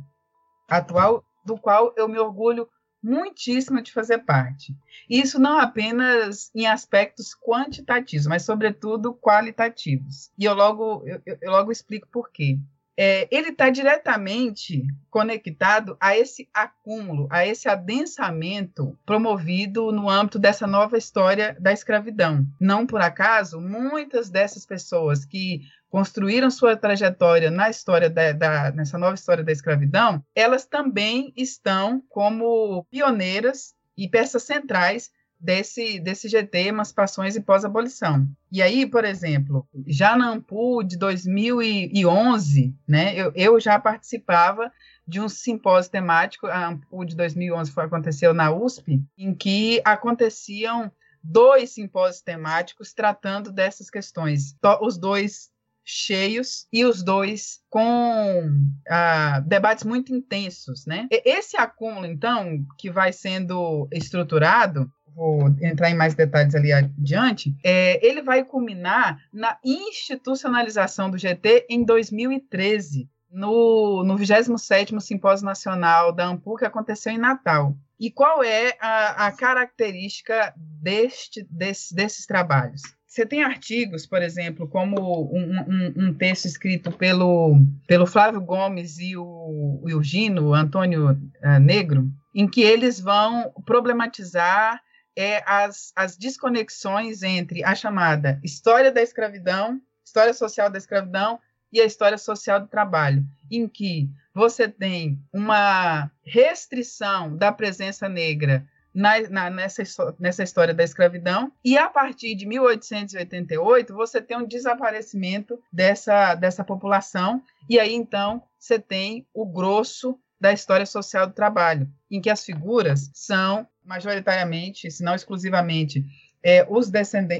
atual do qual eu me orgulho muitíssimo de fazer parte. Isso não apenas em aspectos quantitativos, mas sobretudo qualitativos. E eu logo, eu, eu logo explico por quê. É, ele está diretamente conectado a esse acúmulo, a esse adensamento promovido no âmbito dessa nova história da escravidão. Não por acaso, muitas dessas pessoas que construíram sua trajetória na história da, da, nessa nova história da escravidão, elas também estão como pioneiras e peças centrais desse, desse GT Emancipações e Pós-Abolição. E aí, por exemplo, já na AMPU de 2011, né, eu, eu já participava de um simpósio temático, a AMPU de 2011 foi, aconteceu na USP, em que aconteciam dois simpósios temáticos tratando dessas questões. Os dois cheios e os dois com ah, debates muito intensos, né? Esse acúmulo, então, que vai sendo estruturado, vou entrar em mais detalhes ali adiante, é, ele vai culminar na institucionalização do GT em 2013, no, no 27º Simpósio Nacional da AMPU, que aconteceu em Natal. E qual é a, a característica deste, desse, desses trabalhos? Você tem artigos, por exemplo, como um, um, um, texto escrito pelo, pelo Flávio Gomes e o, o Antônio uh, Negro, em que eles vão problematizar é, as, as desconexões entre a chamada história da escravidão, história social da escravidão e a história social do trabalho, em que você tem uma restrição da presença negra na, na, nessa, nessa história da escravidão, e a partir de 1888 você tem um desaparecimento dessa, dessa população, e aí então você tem o grosso da história social do trabalho, em que as figuras são majoritariamente, se não exclusivamente, é, os,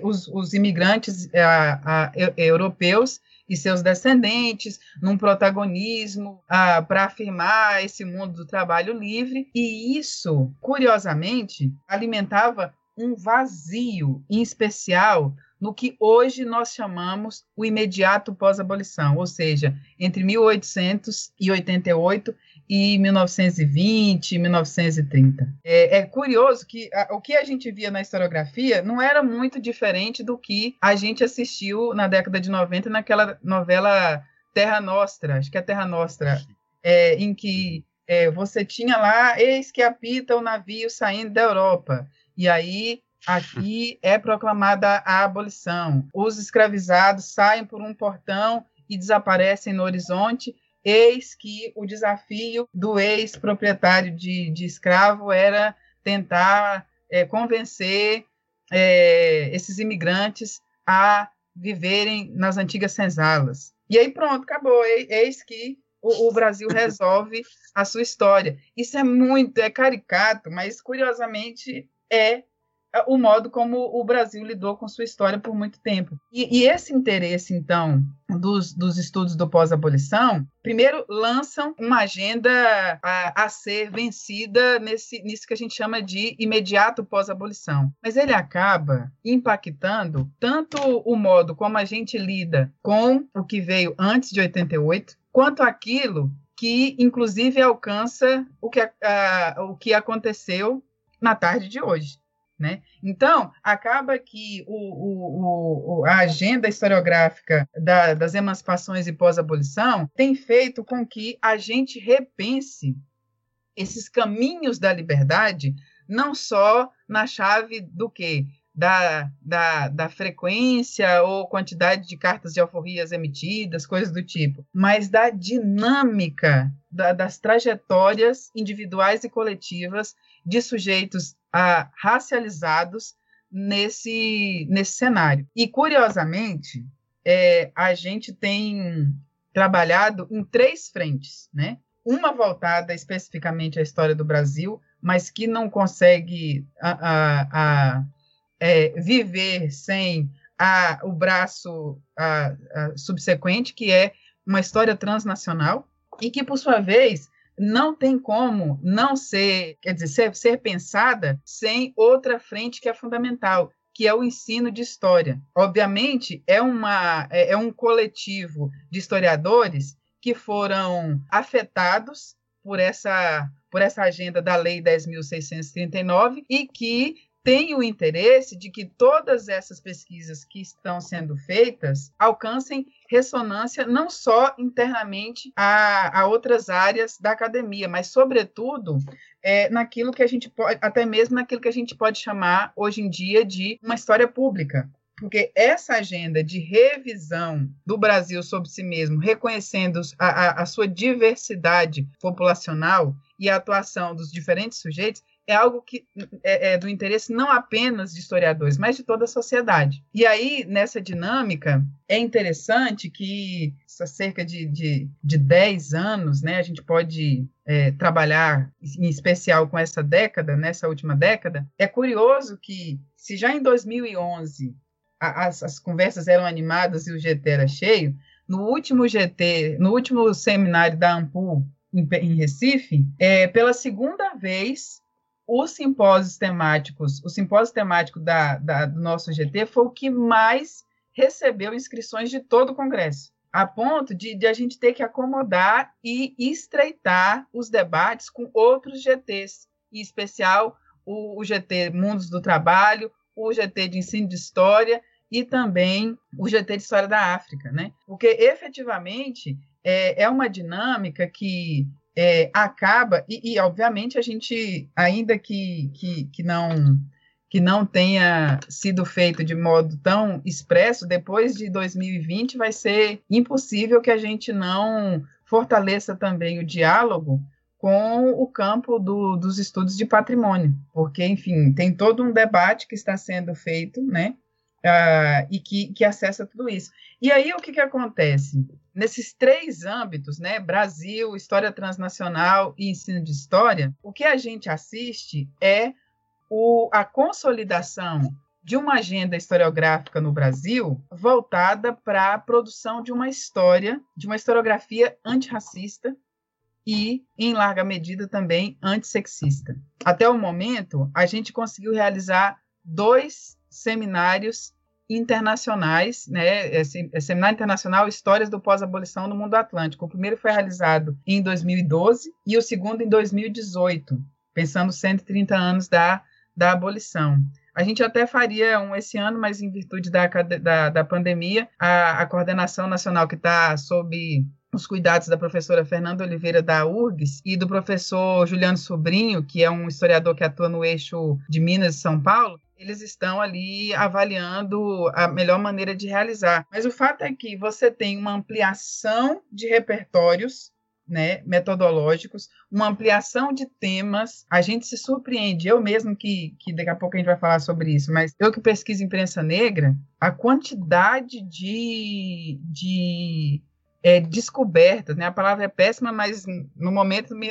os, os imigrantes é, a, a, europeus e seus descendentes, num protagonismo para afirmar esse mundo do trabalho livre. E isso, curiosamente, alimentava um vazio, em especial no que hoje nós chamamos o imediato pós-abolição, ou seja, entre 1888 e 1920, 1930. É, é curioso que a, o que a gente via na historiografia não era muito diferente do que a gente assistiu na década de 90 naquela novela Terra Nostra, acho que é Terra Nostra, é, em que é, você tinha lá, eis que apita o navio saindo da Europa. E aí aqui [laughs] é proclamada a abolição. Os escravizados saem por um portão e desaparecem no horizonte eis que o desafio do ex-proprietário de, de, escravo era tentar é, convencer é, esses imigrantes a viverem nas antigas senzalas. E aí pronto, acabou. Eis que o, o, Brasil resolve a sua história. Isso é muito, é caricato, mas curiosamente é o modo como o Brasil lidou com sua história por muito tempo. E, e esse interesse, então, dos, dos estudos do pós-abolição, primeiro lançam uma agenda a, a, ser vencida nesse, nisso que a gente chama de imediato pós-abolição. Mas ele acaba impactando tanto o modo como a gente lida com o que veio antes de 88, quanto aquilo que, inclusive, alcança o que, a, o que aconteceu na tarde de hoje. Né? Então, acaba que o, o, o, a agenda historiográfica da, das emancipações e pós-abolição tem feito com que a gente repense esses caminhos da liberdade, não só na chave do que? Da, da, da, frequência ou quantidade de cartas de alforrias emitidas, coisas do tipo, mas da dinâmica da, das trajetórias individuais e coletivas de sujeitos ah, racializados nesse, nesse cenário. E, curiosamente, é, a gente tem trabalhado em três frentes, né? Uma voltada especificamente à história do Brasil, mas que não consegue a, a, a é, viver sem a, o braço subsequente, que é uma história transnacional, e que, por sua vez, não tem como não ser, quer dizer, ser, ser pensada sem outra frente que é fundamental, que é o ensino de história. Obviamente, é, uma, é, é um coletivo de historiadores que foram afetados por essa por essa agenda da Lei 10.639 e que tem o interesse de que todas essas pesquisas que estão sendo feitas alcancem ressonância não só internamente a, a outras áreas da academia, mas, sobretudo, é, naquilo que a gente pode, até mesmo naquilo que a gente pode chamar hoje em dia de uma história pública. Porque essa agenda de revisão do Brasil sobre si mesmo, reconhecendo a, a, a sua diversidade populacional e a atuação dos diferentes sujeitos, é algo que é, é, do interesse não apenas de historiadores, mas de toda a sociedade. E aí, nessa dinâmica, é interessante que há cerca de, de, de 10 anos, né, a gente pode é, trabalhar em especial com essa década, nessa última década, é curioso que, se já em 2011 a, as, as conversas eram animadas e o GT era cheio, no último GT, no último seminário da Ampul, em, em Recife, é, pela segunda vez os simpósios temáticos, o simpósio temático da, da, do nosso GT foi o que mais recebeu inscrições de todo o Congresso, a ponto de, de, a gente ter que acomodar e estreitar os debates com outros GTs, em especial o, o GT Mundos do Trabalho, o GT de Ensino de História e também o GT de História da África, né? Porque efetivamente é, é uma dinâmica que é, acaba, e, e, obviamente a gente, ainda que, que, que, não que não tenha sido feito de modo tão expresso, depois de 2020 vai ser impossível que a gente não fortaleça também o diálogo com o campo do, dos estudos de patrimônio, porque, enfim, tem todo um debate que está sendo feito, né, uh, e que, que acessa tudo isso. E aí, o que, que acontece? Nesses três âmbitos, né, Brasil, história transnacional e ensino de história, o que a gente assiste é o, a consolidação de uma agenda historiográfica no Brasil voltada para a produção de uma história, de uma historiografia antirracista e, em larga medida, também antissexista. Até o momento, a gente conseguiu realizar dois seminários internacionais, né, esse, esse Seminário Internacional Histórias do Pós-Abolição no Mundo Atlântico. O primeiro foi realizado em 2012 e o segundo em 2018, pensando 130 anos da, da abolição. A gente até faria um esse ano, mas em virtude da, da, da pandemia, a, a coordenação nacional que está sob os cuidados da professora Fernanda Oliveira da URGS e do professor Juliano Sobrinho, que é um historiador que atua no eixo de Minas e São Paulo, eles estão ali avaliando a melhor maneira de realizar. Mas o fato é que você tem uma ampliação de repertórios né, metodológicos, uma ampliação de temas. A gente se surpreende, eu mesmo que, que daqui a pouco a gente vai falar sobre isso, mas eu que pesquiso imprensa negra, a quantidade de, de é, descobertas, né? A palavra é péssima, mas no momento me,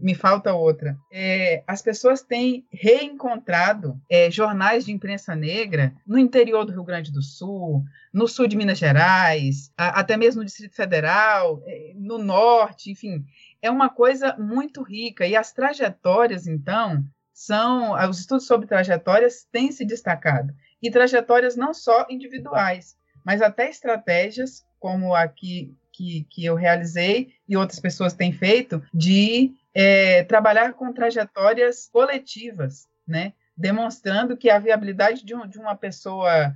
me falta outra. É, as pessoas têm reencontrado é, jornais de imprensa negra no interior do Rio Grande do Sul, no sul de Minas Gerais, a, até mesmo no Distrito Federal, é, no norte, enfim. É uma coisa muito rica. E as trajetórias, então, são. Os estudos sobre trajetórias têm se destacado. E trajetórias não só individuais, mas até estratégias como aqui que, que eu realizei e outras pessoas têm feito, de é, trabalhar com trajetórias coletivas, né? demonstrando que a viabilidade de, um, de uma pessoa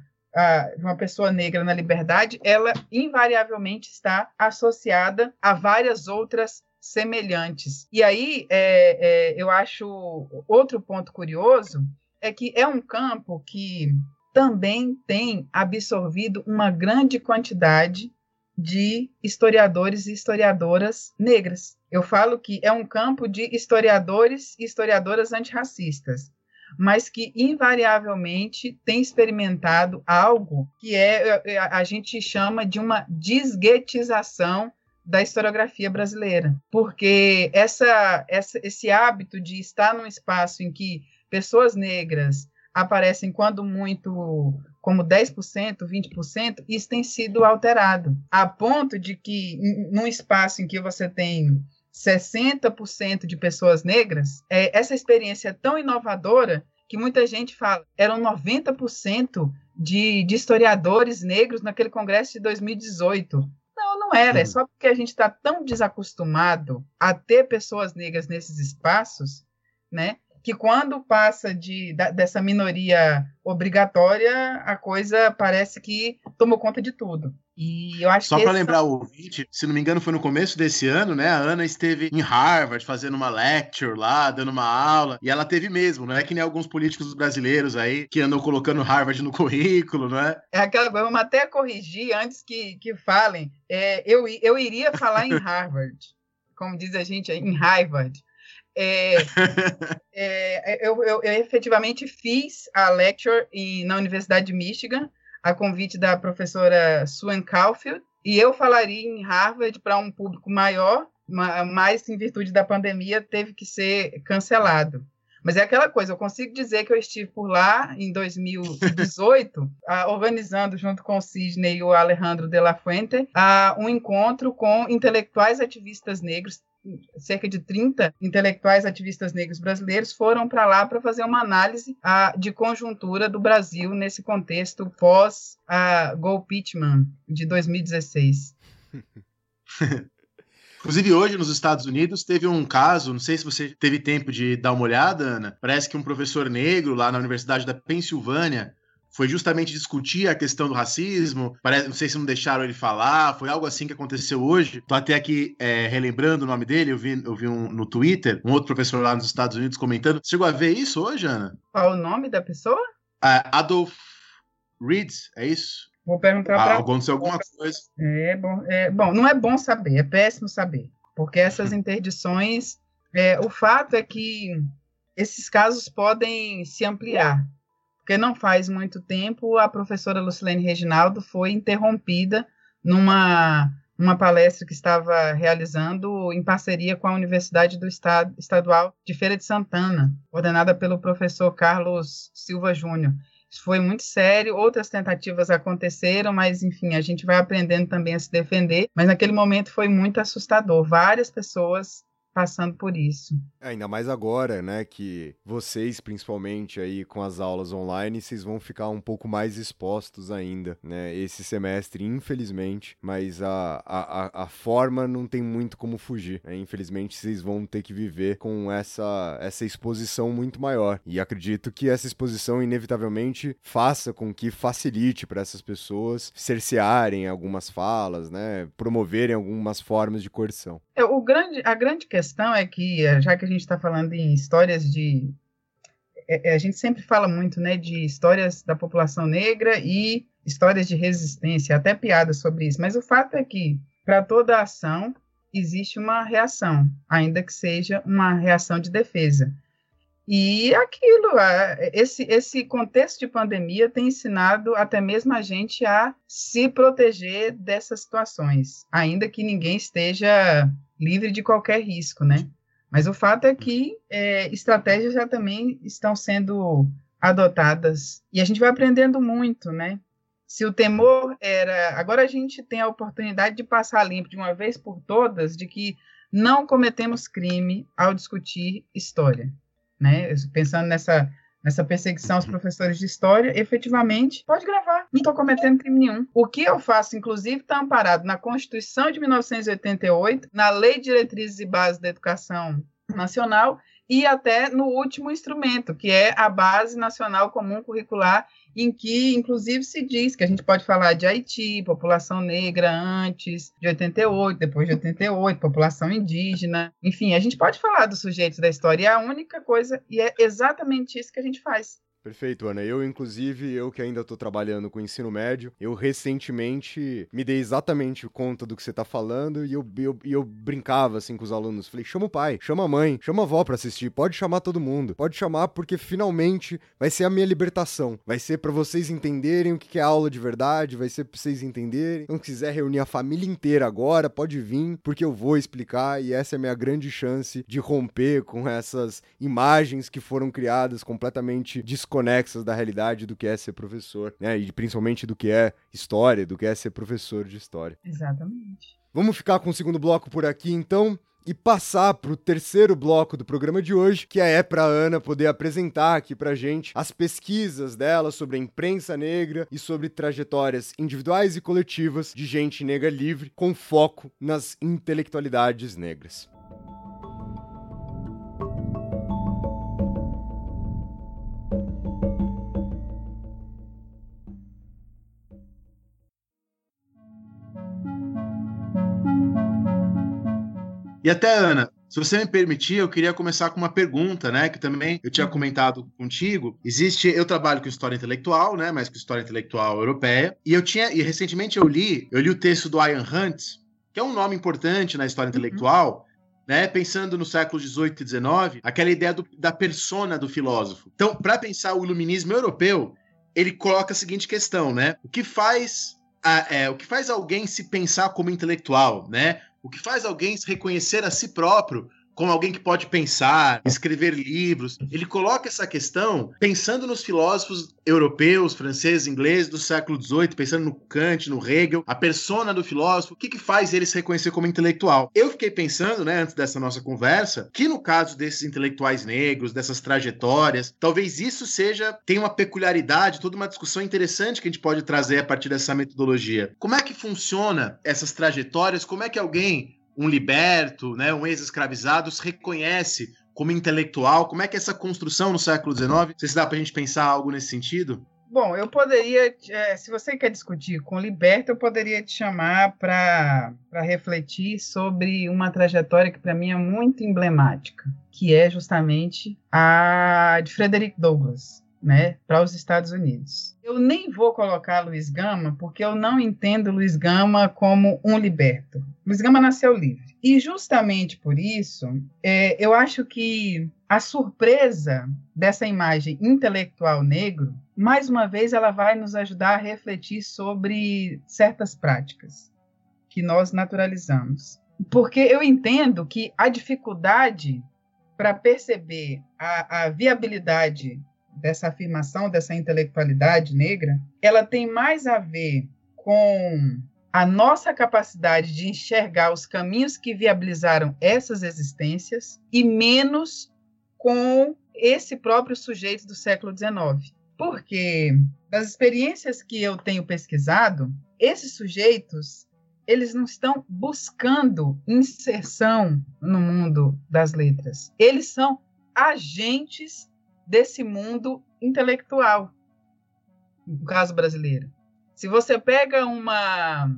de uma pessoa negra na liberdade, ela invariavelmente está associada a várias outras semelhantes. E aí, é, é, eu acho outro ponto curioso é que é um campo que também tem absorvido uma grande quantidade de historiadores e historiadoras negras. Eu falo que é um campo de historiadores e historiadoras antirracistas, mas que invariavelmente tem experimentado algo que é, é a gente chama de uma desguetização da historiografia brasileira, porque essa, essa, esse hábito de estar num espaço em que pessoas negras aparecem quando muito como 10%, 20%, isso tem sido alterado, a ponto de que, num espaço em que você tem 60% de pessoas negras, é, essa experiência é tão inovadora que muita gente fala, eram 90% de, de historiadores negros naquele congresso de 2018. Não, não era, é Uhum. só porque a gente está tão desacostumado a ter pessoas negras nesses espaços, né? Que quando passa de, da- dessa minoria obrigatória, a coisa parece que tomou conta de tudo. E eu acho Só que pra esse- lembrar o ouvinte, se não me engano, foi no começo desse ano, né? A Ana esteve em Harvard fazendo uma lecture lá, dando uma aula, e ela teve mesmo, não é que nem alguns políticos brasileiros aí que andam colocando Harvard no currículo, não é? É aquela coisa, vamos até corrigir antes que, que falem. É, eu, eu iria falar em [laughs] Harvard, como diz a gente, em Harvard. É, [laughs] é, eu, eu- eu efetivamente fiz a lecture em- na Universidade de Michigan, a convite da professora Sue Caulfield, e eu falaria em Harvard para um público maior, ma- mas em virtude da pandemia teve que ser cancelado. Mas é aquela coisa, eu consigo dizer que eu estive por lá em 2018, [laughs] ah, organizando junto com o Sidney e o Alejandro de la Fuente um encontro com intelectuais ativistas negros. Cerca de 30 intelectuais ativistas negros brasileiros foram para lá para fazer uma análise ah, de conjuntura do Brasil nesse contexto pós ah, Go Pitman de 2016. [laughs] Inclusive, hoje nos Estados Unidos teve um caso, não sei se você teve tempo de dar uma olhada, Ana. Parece que um professor negro lá na Universidade da Pensilvânia foi justamente discutir a questão do racismo. Parece, não sei se não deixaram ele falar, foi algo assim que aconteceu hoje. Tô até aqui é, relembrando o nome dele, eu vi, eu vi um, no Twitter, um outro professor lá nos Estados Unidos comentando. Você chegou a ver isso hoje, Ana? Qual o nome da pessoa? Ah, Adolf Reed, é isso? Vou perguntar Ah, para aconteceu alguma coisa. É bom, é bom, não é bom saber, é péssimo saber, porque essas interdições, é, o fato é que esses casos podem se ampliar, porque não faz muito tempo a professora Lucilene Reginaldo foi interrompida numa uma palestra que estava realizando em parceria com a Universidade do Estado Estadual de Feira de Santana, coordenada pelo professor Carlos Silva Júnior. Isso foi muito sério. Outras tentativas aconteceram, mas enfim, a gente vai aprendendo também a se defender. Mas naquele momento foi muito assustador. Várias pessoas passando por isso. É, Ainda mais agora, né, que vocês, principalmente aí com as aulas online, vocês vão ficar um pouco mais expostos ainda, né, esse semestre, infelizmente, mas a, a, a- forma não tem muito como fugir, né? infelizmente vocês vão ter que viver com essa, essa exposição muito maior, e acredito que essa exposição inevitavelmente faça com que facilite para essas pessoas cercearem algumas falas, né, promoverem algumas formas de coerção. É, o grande, a grande questão é que, eh, já que a gente está falando em histórias de. é, é, a gente sempre fala muito né, de histórias da população negra e histórias de resistência, até piadas sobre isso, mas o fato é que, para toda ação, existe uma reação, ainda que seja uma reação de defesa. E aquilo, esse, esse contexto de pandemia tem ensinado até mesmo a gente a se proteger dessas situações, ainda que ninguém esteja livre de qualquer risco, né? Mas o fato é que é, estratégias já também estão sendo adotadas e a gente vai aprendendo muito, né? Se o temor era. Agora a gente tem a oportunidade de passar limpo de uma vez por todas de que não cometemos crime ao discutir história, né? Pensando nessa nessa perseguição aos professores de história, efetivamente, pode gravar, não estou cometendo crime nenhum. O que eu faço, inclusive, está amparado na Constituição de 1988, na Lei de Diretrizes e Bases da Educação Nacional e até no último instrumento, que é a Base Nacional Comum Curricular, em que, inclusive, se diz que a gente pode falar de Haiti, população negra antes de 88, depois de 88, população indígena, enfim, a gente pode falar dos sujeitos da história, e a única coisa, e é exatamente isso que a gente faz. Perfeito, Ana. Eu, inclusive, eu que ainda tô trabalhando com ensino médio, eu recentemente me dei exatamente conta do que você tá falando e eu, eu, eu brincava assim com os alunos. Falei, chama o pai, chama a mãe, chama a avó pra assistir, pode chamar todo mundo. Pode chamar porque finalmente vai ser a minha libertação. Vai ser pra vocês entenderem o que é aula de verdade, vai ser pra vocês entenderem. Então, se quiser reunir a família inteira agora, pode vir, porque eu vou explicar e essa é a minha grande chance de romper com essas imagens que foram criadas completamente desconexas da realidade do que é ser professor, né? E principalmente do que é história, do que é ser professor de história. Exatamente. Vamos ficar com o segundo bloco por aqui, então. e passar para o terceiro bloco do programa de hoje, que é para Ana poder apresentar aqui para gente as pesquisas dela sobre a imprensa negra e sobre trajetórias individuais e coletivas de gente negra livre, com foco nas intelectualidades negras. E até, Ana, se você me permitir, eu queria começar com uma pergunta, né? Que também eu tinha comentado contigo. Existe, eu trabalho com história intelectual, né? Mas com história intelectual europeia. E eu tinha, e recentemente eu li, eu li o texto do Ian Hunt, que é um nome importante na história intelectual. Uhum. Né, pensando no século XVIII e XIX, aquela ideia do, da persona do filósofo. Então, para pensar o iluminismo europeu, ele coloca a seguinte questão, né? O que faz a, é, o que faz alguém se pensar como intelectual, né? O que faz alguém se reconhecer a si próprio como alguém que pode pensar, escrever livros. Ele coloca essa questão pensando nos filósofos europeus, franceses, ingleses do século XVIII, pensando no Kant, no Hegel, a persona do filósofo, o que, que faz ele se reconhecer como intelectual. Eu fiquei pensando, né, antes dessa nossa conversa, que no caso desses intelectuais negros, dessas trajetórias, talvez isso seja, tem uma peculiaridade, toda uma discussão interessante que a gente pode trazer a partir dessa metodologia. Como é que funciona essas trajetórias? Como é que alguém um liberto, né, um ex-escravizado, se reconhece como intelectual? Como é que é essa construção no século XIX? Sei se dá para a gente pensar algo nesse sentido. Bom, eu poderia, é, se você quer discutir com o Liberto, eu poderia te chamar para refletir sobre uma trajetória que para mim é muito emblemática, que é justamente a de Frederick Douglass né, para os Estados Unidos. Eu nem vou colocar Luiz Gama, porque eu não entendo Luiz Gama como um liberto. Luiz Gama nasceu livre. E justamente por isso, é, eu acho que a surpresa dessa imagem intelectual negro, mais uma vez, ela vai nos ajudar a refletir sobre certas práticas que nós naturalizamos. Porque eu entendo que a dificuldade para perceber a, a viabilidade dessa afirmação dessa intelectualidade negra, ela tem mais a ver com a nossa capacidade de enxergar os caminhos que viabilizaram essas existências e menos com esse próprio sujeito do século XIX. Porque das experiências que eu tenho pesquisado, esses sujeitos eles não estão buscando inserção no mundo das letras. Eles são agentes desse mundo intelectual, no caso brasileiro. Se você pega uma,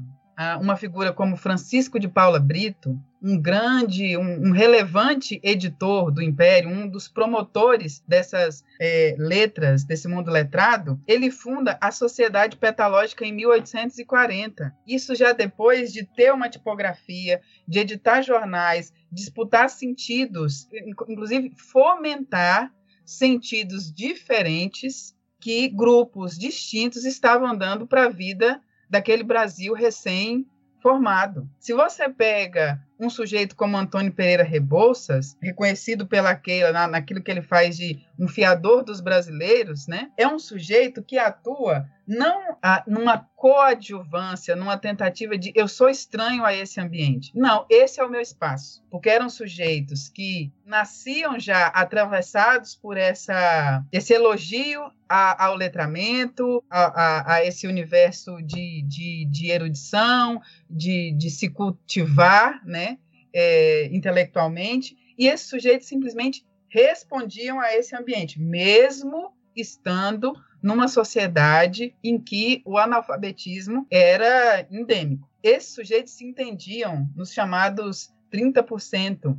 uma figura como Francisco de Paula Brito, um grande, um, um relevante editor do Império, um dos promotores dessas é, letras, desse mundo letrado, ele funda a Sociedade Petalógica em 1840. Isso já depois de ter uma tipografia, de editar jornais, disputar sentidos, inclusive fomentar sentidos diferentes que grupos distintos estavam dando para a vida daquele Brasil recém-formado. Se você pega um sujeito como Antônio Pereira Rebouças, reconhecido pela Keila na, naquilo que ele faz de um fiador dos brasileiros, né? É um sujeito que atua não a, numa coadjuvância, numa tentativa de eu sou estranho a esse ambiente. Não, esse é o meu espaço. Porque eram sujeitos que nasciam já atravessados por essa, esse elogio a, ao letramento, a, a, esse universo de, de, de erudição, de, de se cultivar, né? É, intelectualmente, e esses sujeitos simplesmente respondiam a esse ambiente, mesmo estando numa sociedade em que o analfabetismo era endêmico. Esses sujeitos se entendiam nos chamados 30%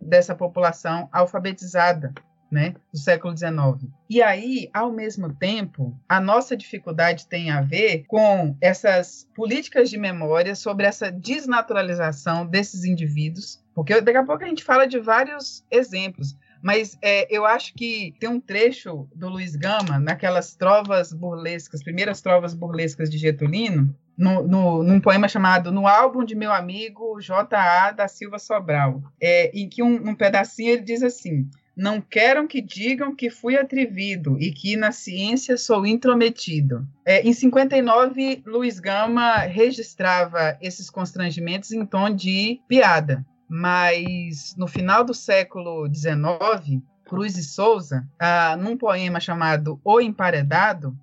dessa população alfabetizada, né, do século XIX. E aí, ao mesmo tempo, a nossa dificuldade tem a ver com essas políticas de memória sobre essa desnaturalização desses indivíduos, porque daqui a pouco a gente fala de vários exemplos. Mas é, eu acho que tem um trecho do Luiz Gama, naquelas trovas burlescas, primeiras trovas burlescas de Getulino, no, no, num poema chamado No Álbum de Meu Amigo J.A. da Silva Sobral, é, em que um, um pedacinho ele diz assim: não quero que digam que fui atrevido e que na ciência sou intrometido. É, em 59, Luiz Gama registrava esses constrangimentos em tom de piada. mas no final do século XIX, Cruz e Souza, ah, num poema chamado O Emparedado,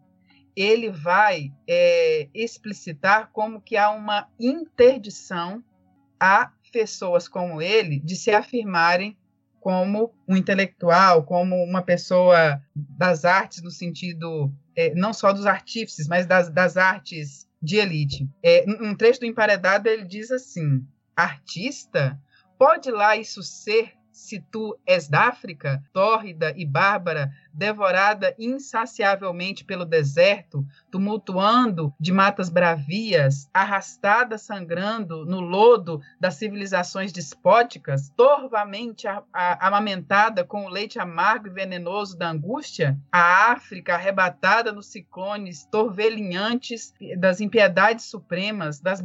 ele vai é, explicitar como que há uma interdição a pessoas como ele de se afirmarem como um intelectual, como uma pessoa das artes no sentido é, não só dos artífices, mas das, das artes de elite. É, um trecho do Emparedado ele diz assim: artista pode lá isso ser se tu és da África, tórrida e bárbara, devorada insaciavelmente pelo deserto, tumultuando de matas bravias, arrastada sangrando no lodo das civilizações despóticas, torvamente amamentada com o leite amargo e venenoso da angústia, a África arrebatada nos ciclones torvelinhantes das impiedades supremas, das,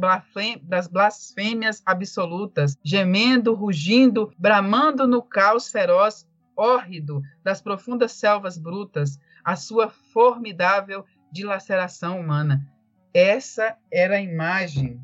das blasfêmias absolutas, gemendo, rugindo, bramando no caos feroz, hórrido das profundas selvas brutas, a sua formidável dilaceração humana. Essa era a imagem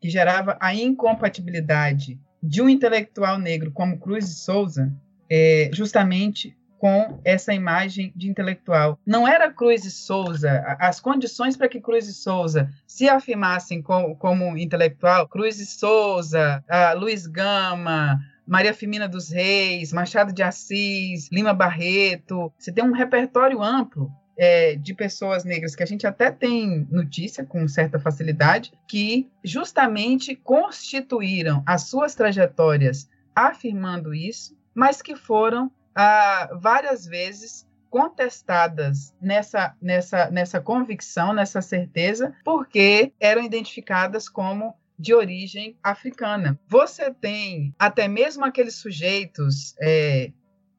que gerava a incompatibilidade de um intelectual negro como Cruz de Souza, é, justamente com essa imagem de intelectual. Não era Cruz de Souza, as condições para que Cruz de Souza se afirmassem como, como intelectual, Cruz de Souza, Luiz Gama, Maria Firmina dos Reis, Machado de Assis, Lima Barreto. Você tem um repertório amplo é, de pessoas negras que a gente até tem notícia com certa facilidade, que justamente constituíram as suas trajetórias afirmando isso, mas que foram ah, várias vezes contestadas nessa, nessa, nessa convicção, nessa certeza, porque eram identificadas como de origem africana. Você tem até mesmo aqueles sujeitos é,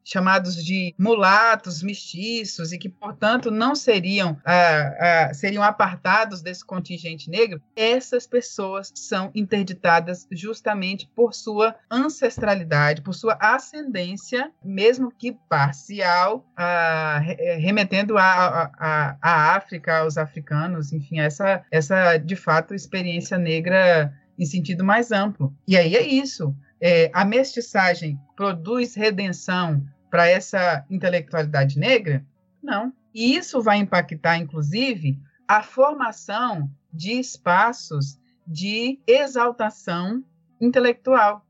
chamados de mulatos, mestiços, e que, portanto, não seriam, ah, ah, seriam apartados desse contingente negro, essas pessoas são interditadas justamente por sua ancestralidade, por sua ascendência, mesmo que parcial, ah, remetendo à África, aos africanos, enfim, essa, essa, de fato, experiência negra em sentido mais amplo. E aí é isso. É, a mestiçagem produz redenção para essa intelectualidade negra? Não. E isso vai impactar, inclusive, a formação de espaços de exaltação intelectual.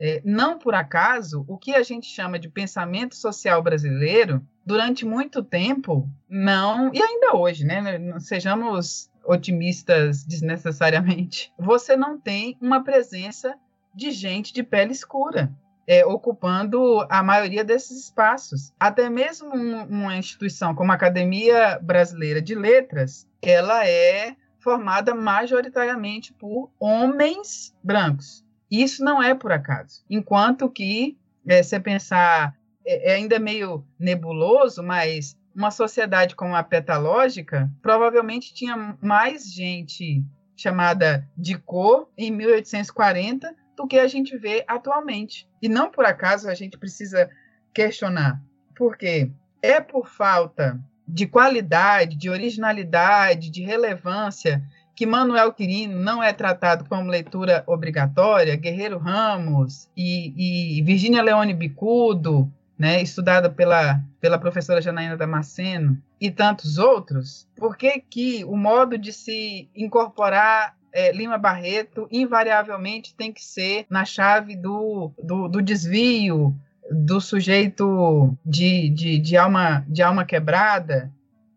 É, não por acaso, o que a gente chama de pensamento social brasileiro, durante muito tempo, não, e ainda hoje, né? Não sejamos otimistas desnecessariamente, você não tem uma presença de gente de pele escura é, ocupando a maioria desses espaços. Até mesmo um, uma instituição como a Academia Brasileira de Letras, ela é formada majoritariamente por homens brancos. Isso não é por acaso. Enquanto que, é, você pensar, é, é ainda meio nebuloso, mas uma sociedade como a petalógica provavelmente tinha mais gente chamada de cor em 1840 do que a gente vê atualmente. E não por acaso a gente precisa questionar. Por quê? É por falta de qualidade, de originalidade, de relevância que Manuel Quirino não é tratado como leitura obrigatória, Guerreiro Ramos e, e Virgínia Leone Bicudo, né, estudada pela, pela professora Janaína Damasceno, e tantos outros, por que, que o modo de se incorporar é, Lima Barreto invariavelmente tem que ser na chave do, do, do desvio do sujeito de, de, de, alma, de alma quebrada.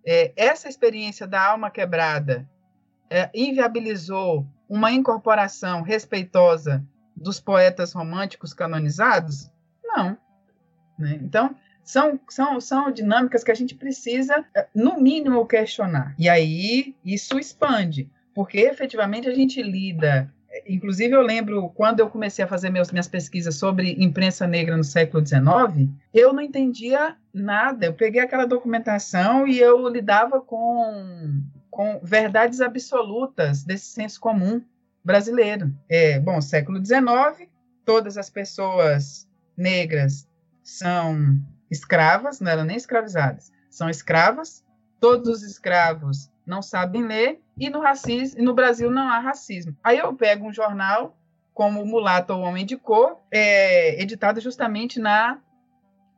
É, essa experiência da alma quebrada é, inviabilizou uma incorporação respeitosa dos poetas românticos canonizados? Não. Né? Então, são, são, são dinâmicas que a gente precisa, é, no mínimo, questionar. E aí, isso expande porque efetivamente a gente lida. Inclusive, eu lembro quando eu comecei a fazer meus, minhas pesquisas sobre imprensa negra no século XIX, eu não entendia nada. Eu peguei aquela documentação e eu lidava com, com verdades absolutas desse senso comum brasileiro. É, bom, século XIX, todas as pessoas negras são escravas, não eram nem escravizadas, são escravas, todos os escravos não sabem ler e no racismo, e no Brasil não há racismo. Aí eu pego um jornal como Mulato ou Homem de Cor, é, editado justamente na,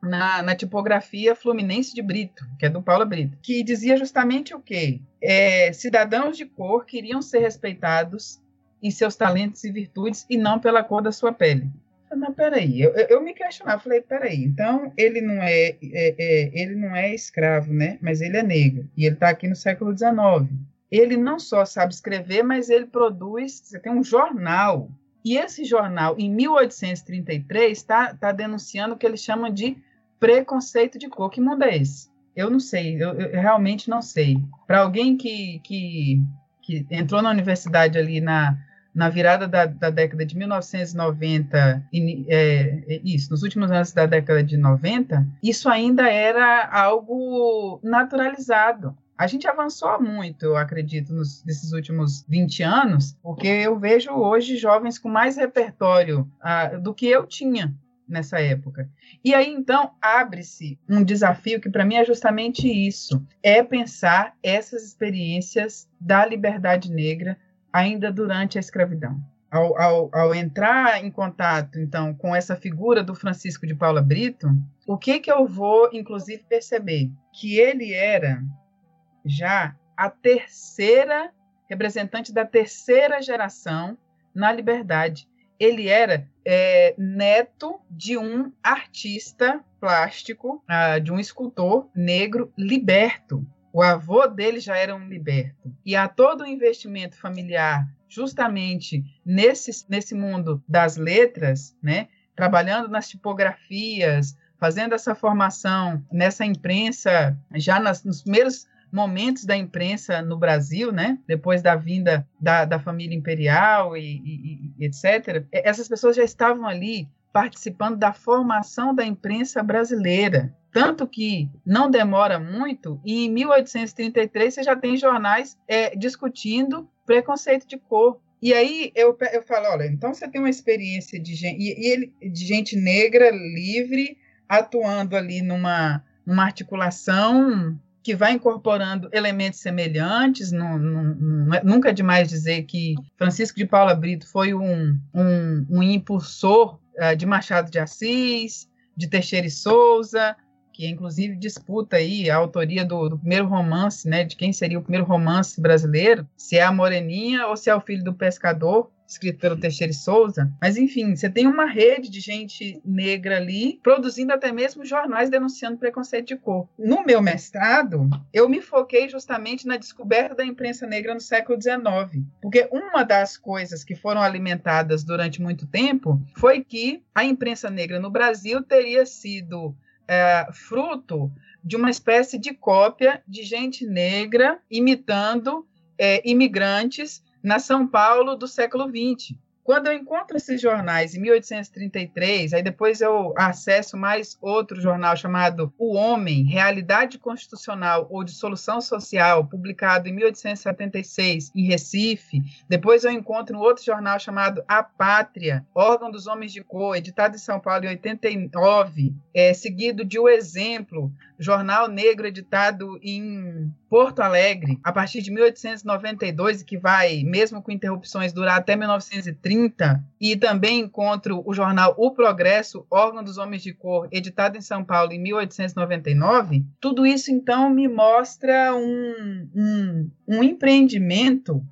na, na, tipografia Fluminense de Brito, que é do Paula Brito, que dizia justamente o quê? É, cidadãos de cor queriam ser respeitados em seus talentos e virtudes e não pela cor da sua pele. Mas peraí, eu, eu me questionava, falei, peraí, então ele não é, é, é, ele não é escravo, né? Mas ele é negro e ele está aqui no século XIX. Ele não só sabe escrever, mas ele produz. Você tem um jornal e esse jornal, em 1833, está tá denunciando o que eles chamam de preconceito de cor. Que mundo é esse? Eu não sei, eu, eu realmente não sei. Para alguém que, que, que entrou na universidade ali na, na virada da, da década de 1990, é, é, isso, nos últimos anos da década de 90, isso ainda era algo naturalizado. A gente avançou muito, eu acredito, nos, nesses últimos 20 anos, porque eu vejo hoje jovens com mais repertório uh, do que eu tinha nessa época. E aí, então, abre-se um desafio que, para mim, é justamente isso: é pensar essas experiências da liberdade negra ainda durante a escravidão. Ao, ao, ao, entrar em contato, então, com essa figura do Francisco de Paula Brito, o que que eu vou, inclusive, perceber? Que ele era já a terceira representante da terceira geração na liberdade. Ele era é, neto de um artista plástico, uh, de um escultor negro liberto. O avô dele já era um liberto. E há todo o investimento familiar justamente nesse, nesse mundo das letras, né? trabalhando nas tipografias, fazendo essa formação nessa imprensa, já nas, nos primeiros momentos da imprensa no Brasil, né? depois da vinda da, da família imperial e, e, e etc., essas pessoas já estavam ali participando da formação da imprensa brasileira. Tanto que não demora muito, e em 1833 você já tem jornais é, discutindo preconceito de cor. E aí eu, eu falo, olha, então você tem uma experiência de gente, e, ele, de gente negra, livre, atuando ali numa, numa articulação que vai incorporando elementos semelhantes. É, nunca é demais dizer que Francisco de Paula Brito foi um, um, um impulsor de Machado de Assis, de Teixeira e Souza, que inclusive disputa aí a autoria do, do, primeiro romance, né, de quem seria o primeiro romance brasileiro, se é a Moreninha ou se é o Filho do Pescador, escrito pelo Teixeira Souza. Mas, enfim, você tem uma rede de gente negra ali, produzindo até mesmo jornais denunciando preconceito de cor. No meu mestrado, eu me foquei justamente na descoberta da imprensa negra no século XIX, porque uma das coisas que foram alimentadas durante muito tempo foi que a imprensa negra no Brasil teria sido é, fruto de uma espécie de cópia de gente negra imitando é, imigrantes na São Paulo do século XX. Quando eu encontro esses jornais em 1833, aí depois eu acesso mais outro jornal chamado O Homem, Realidade Constitucional ou Dissolução Social, publicado em 1876 em Recife. Depois eu encontro um outro jornal chamado A Pátria, Órgão dos Homens de Cor, editado em São Paulo em 89, é, seguido de O Exemplo, jornal negro editado em Porto Alegre, a partir de 1892, que vai, mesmo com interrupções, durar até 1930, e também encontro o jornal O Progresso, órgão dos homens de cor, editado em São Paulo em 1899, tudo isso, então, me mostra um, um, um empreendimento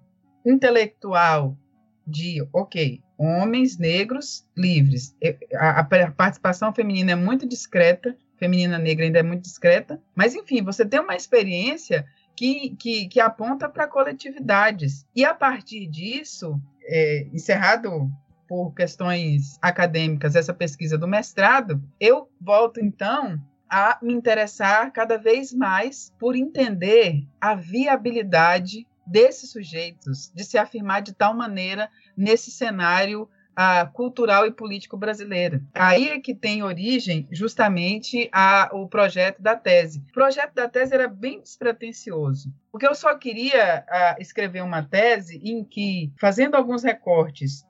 intelectual de, ok, homens negros livres. A, a participação feminina é muito discreta, feminina negra ainda é muito discreta, mas enfim, você tem uma experiência que, que, que aponta para coletividades. E a partir disso, é, encerrado por questões acadêmicas essa pesquisa do mestrado, eu volto então a me interessar cada vez mais por entender a viabilidade desses sujeitos de se afirmar de tal maneira nesse cenário a cultural e político brasileira. Aí é que tem origem justamente a, o projeto da tese. O projeto da tese era bem despretensioso, porque eu só queria a, escrever uma tese em que, fazendo alguns recortes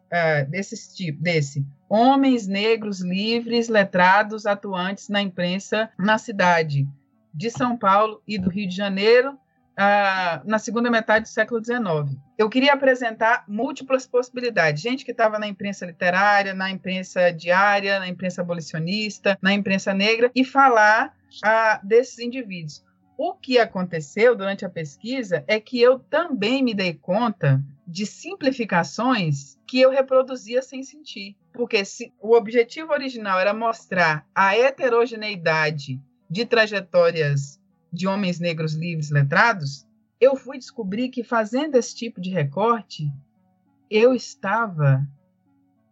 desse tipo, desse homens negros livres, letrados, atuantes na imprensa na cidade de São Paulo e do Rio de Janeiro, na segunda metade do século XIX. Eu queria apresentar múltiplas possibilidades. Gente que estava na imprensa literária, na imprensa diária, na imprensa abolicionista, na imprensa negra, e falar desses indivíduos. O que aconteceu durante a pesquisa é que eu também me dei conta de simplificações que eu reproduzia sem sentir. Porque se o objetivo original era mostrar a heterogeneidade de trajetórias de homens negros livres letrados, eu fui descobrir que fazendo esse tipo de recorte, eu estava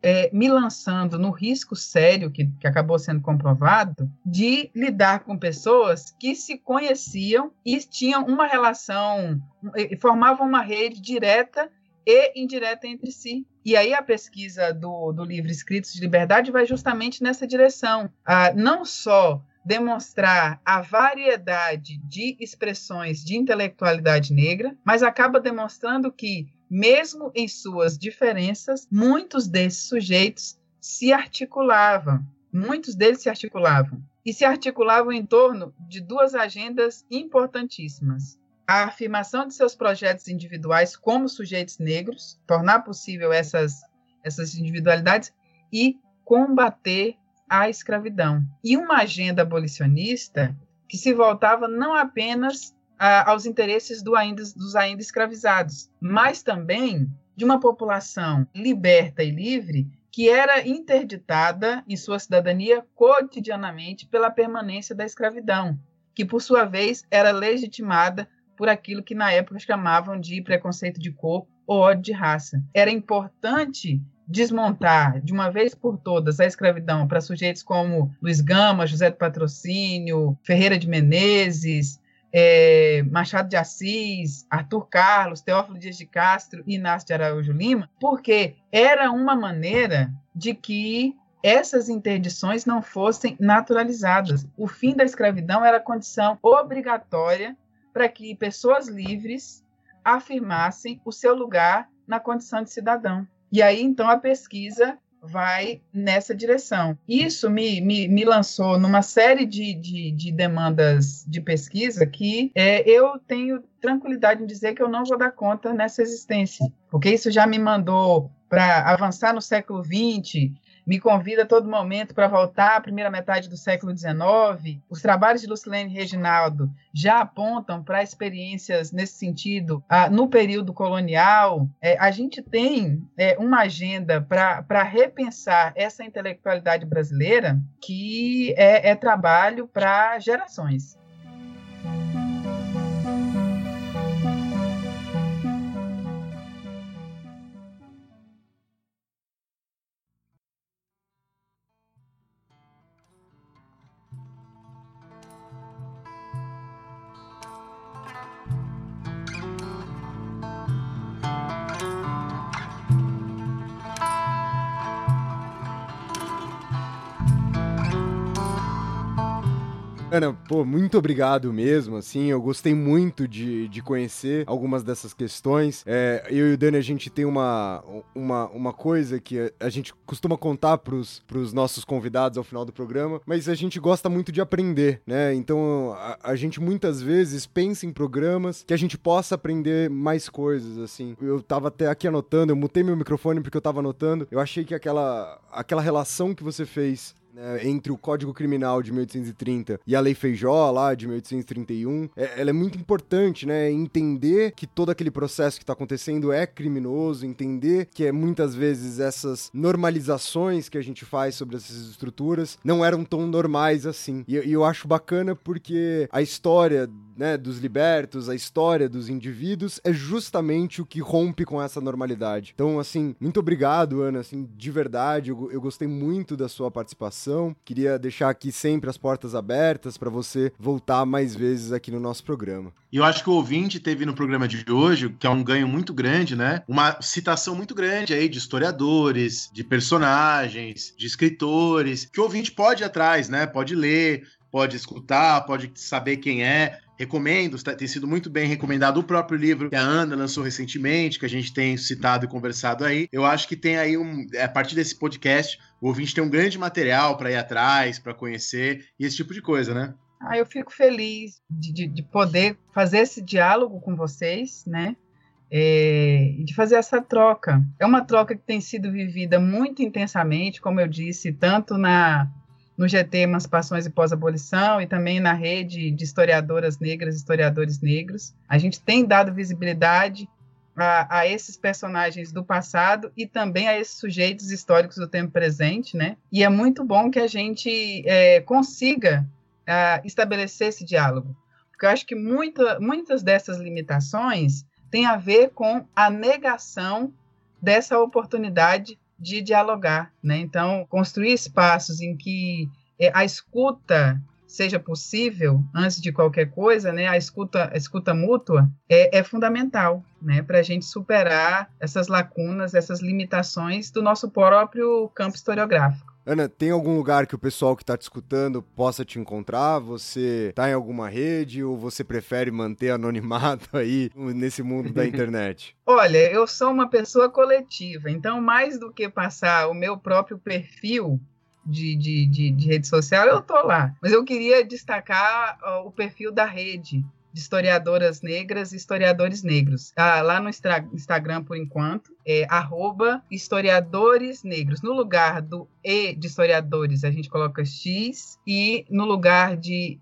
é, me lançando no risco sério, que, que acabou sendo comprovado, de lidar com pessoas que se conheciam e tinham uma relação, formavam uma rede direta e indireta entre si. E aí a pesquisa do, do livro Escritos de Liberdade vai justamente nessa direção. Ah, não só demonstrar a variedade de expressões de intelectualidade negra, mas acaba demonstrando que, mesmo em suas diferenças, muitos desses sujeitos se articulavam. Muitos deles se articulavam. E se articulavam em torno de duas agendas importantíssimas a afirmação de seus projetos individuais como sujeitos negros, tornar possível essas, essas individualidades e combater a escravidão. E uma agenda abolicionista que se voltava não apenas aos interesses do ainda, dos ainda escravizados, mas também de uma população liberta e livre que era interditada em sua cidadania cotidianamente pela permanência da escravidão, que por sua vez era legitimada por aquilo que na época chamavam de preconceito de cor ou ódio de raça. Era importante desmontar de uma vez por todas a escravidão para sujeitos como Luiz Gama, José do Patrocínio, Ferreira de Menezes, é, Machado de Assis, Arthur Carlos, Teófilo Dias de Castro e Inácio de Araújo Lima, porque era uma maneira de que essas interdições não fossem naturalizadas. O fim da escravidão era condição obrigatória para que pessoas livres afirmassem o seu lugar na condição de cidadão. E aí, então, a pesquisa vai nessa direção. Isso me, me, me lançou numa série de, de, de demandas de pesquisa que é, eu tenho tranquilidade em dizer que eu não vou dar conta nessa existência, porque isso já me mandou para avançar no século XX, me convida a todo momento para voltar à primeira metade do século XIX. Os trabalhos de Lucilene Reginaldo já apontam para experiências nesse sentido ah, no período colonial. É, a gente tem é, uma agenda para repensar essa intelectualidade brasileira que é, é trabalho para gerações. Ana, pô, muito obrigado mesmo, assim, eu gostei muito de, de conhecer algumas dessas questões. É, eu e o Dani, a gente tem uma, uma, uma coisa que a, gente costuma contar pros, pros nossos convidados ao final do programa, mas a gente gosta muito de aprender, né? Então, a, a gente muitas vezes pensa em programas que a gente possa aprender mais coisas, assim. Eu tava até aqui anotando, eu mutei meu microfone porque eu tava anotando, eu achei que aquela, aquela relação que você fez né, entre o Código Criminal de 1830 e a Lei Feijó, lá de 1831, é, ela é muito importante, né? Entender que todo aquele processo que está acontecendo é criminoso, entender que é, muitas vezes essas normalizações que a gente faz sobre essas estruturas não eram tão normais assim. E, e eu acho bacana porque a história né, dos libertos, a história dos indivíduos, é justamente o que rompe com essa normalidade. Então, assim, muito obrigado, Ana, assim, de verdade, eu, eu gostei muito da sua participação. Queria deixar aqui sempre as portas abertas para você voltar mais vezes aqui no nosso programa. E eu acho que o ouvinte teve no programa de hoje, que é um ganho muito grande, né? Uma citação muito grande aí de historiadores, de personagens, de escritores, que o ouvinte pode ir atrás, né? Pode ler, pode escutar, pode saber quem é. Recomendo, tem sido muito bem recomendado o próprio livro que a Ana lançou recentemente, que a gente tem citado e conversado aí. Eu acho que tem aí um. A partir desse podcast, o ouvinte tem um grande material para ir atrás, para conhecer e esse tipo de coisa, né? Ah, eu fico feliz de, de, de poder fazer esse diálogo com vocês, né? É, de fazer essa troca. É uma troca que tem sido vivida muito intensamente, como eu disse, tanto na no GT Emancipações e Pós-Abolição e também na rede de historiadoras negras, historiadores negros. A gente tem dado visibilidade a, a, esses personagens do passado e também a esses sujeitos históricos do tempo presente, né? E é muito bom que a gente é, consiga estabelecer esse diálogo, porque eu acho que muita, muitas dessas limitações têm a ver com a negação dessa oportunidade de dialogar, né? Então, construir espaços em que é, a escuta seja possível antes de qualquer coisa, né? A escuta, a escuta mútua é, é fundamental, né? Para a gente superar essas lacunas, essas limitações do nosso próprio campo historiográfico. Ana, tem algum lugar que o pessoal que está te escutando possa te encontrar? Você está em alguma rede ou você prefere manter anonimato [laughs] aí nesse mundo da internet? [laughs] Olha, eu sou uma pessoa coletiva, então mais do que passar o meu próprio perfil de, de, de, de rede social, eu tô lá. Mas eu queria destacar o perfil da rede, de historiadoras negras e historiadores negros. Tá lá no Instagram, por enquanto, é historiadores negros. No lugar do E de historiadores, a gente coloca X, e no lugar de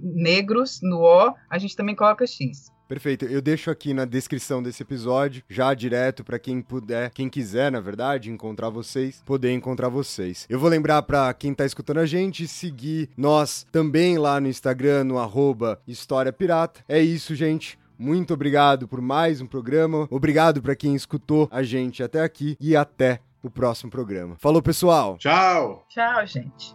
negros, no O, a gente também coloca X. Perfeito. Eu deixo aqui na descrição desse episódio, já direto para quem puder, quem quiser, na verdade, encontrar vocês, poder encontrar vocês. Eu vou lembrar para quem tá escutando a gente seguir nós também lá no Instagram no arroba História Pirata. É isso, gente. Muito obrigado por mais um programa. Obrigado para quem escutou a gente até aqui e até o próximo programa. Falou, pessoal. Tchau. Tchau, gente.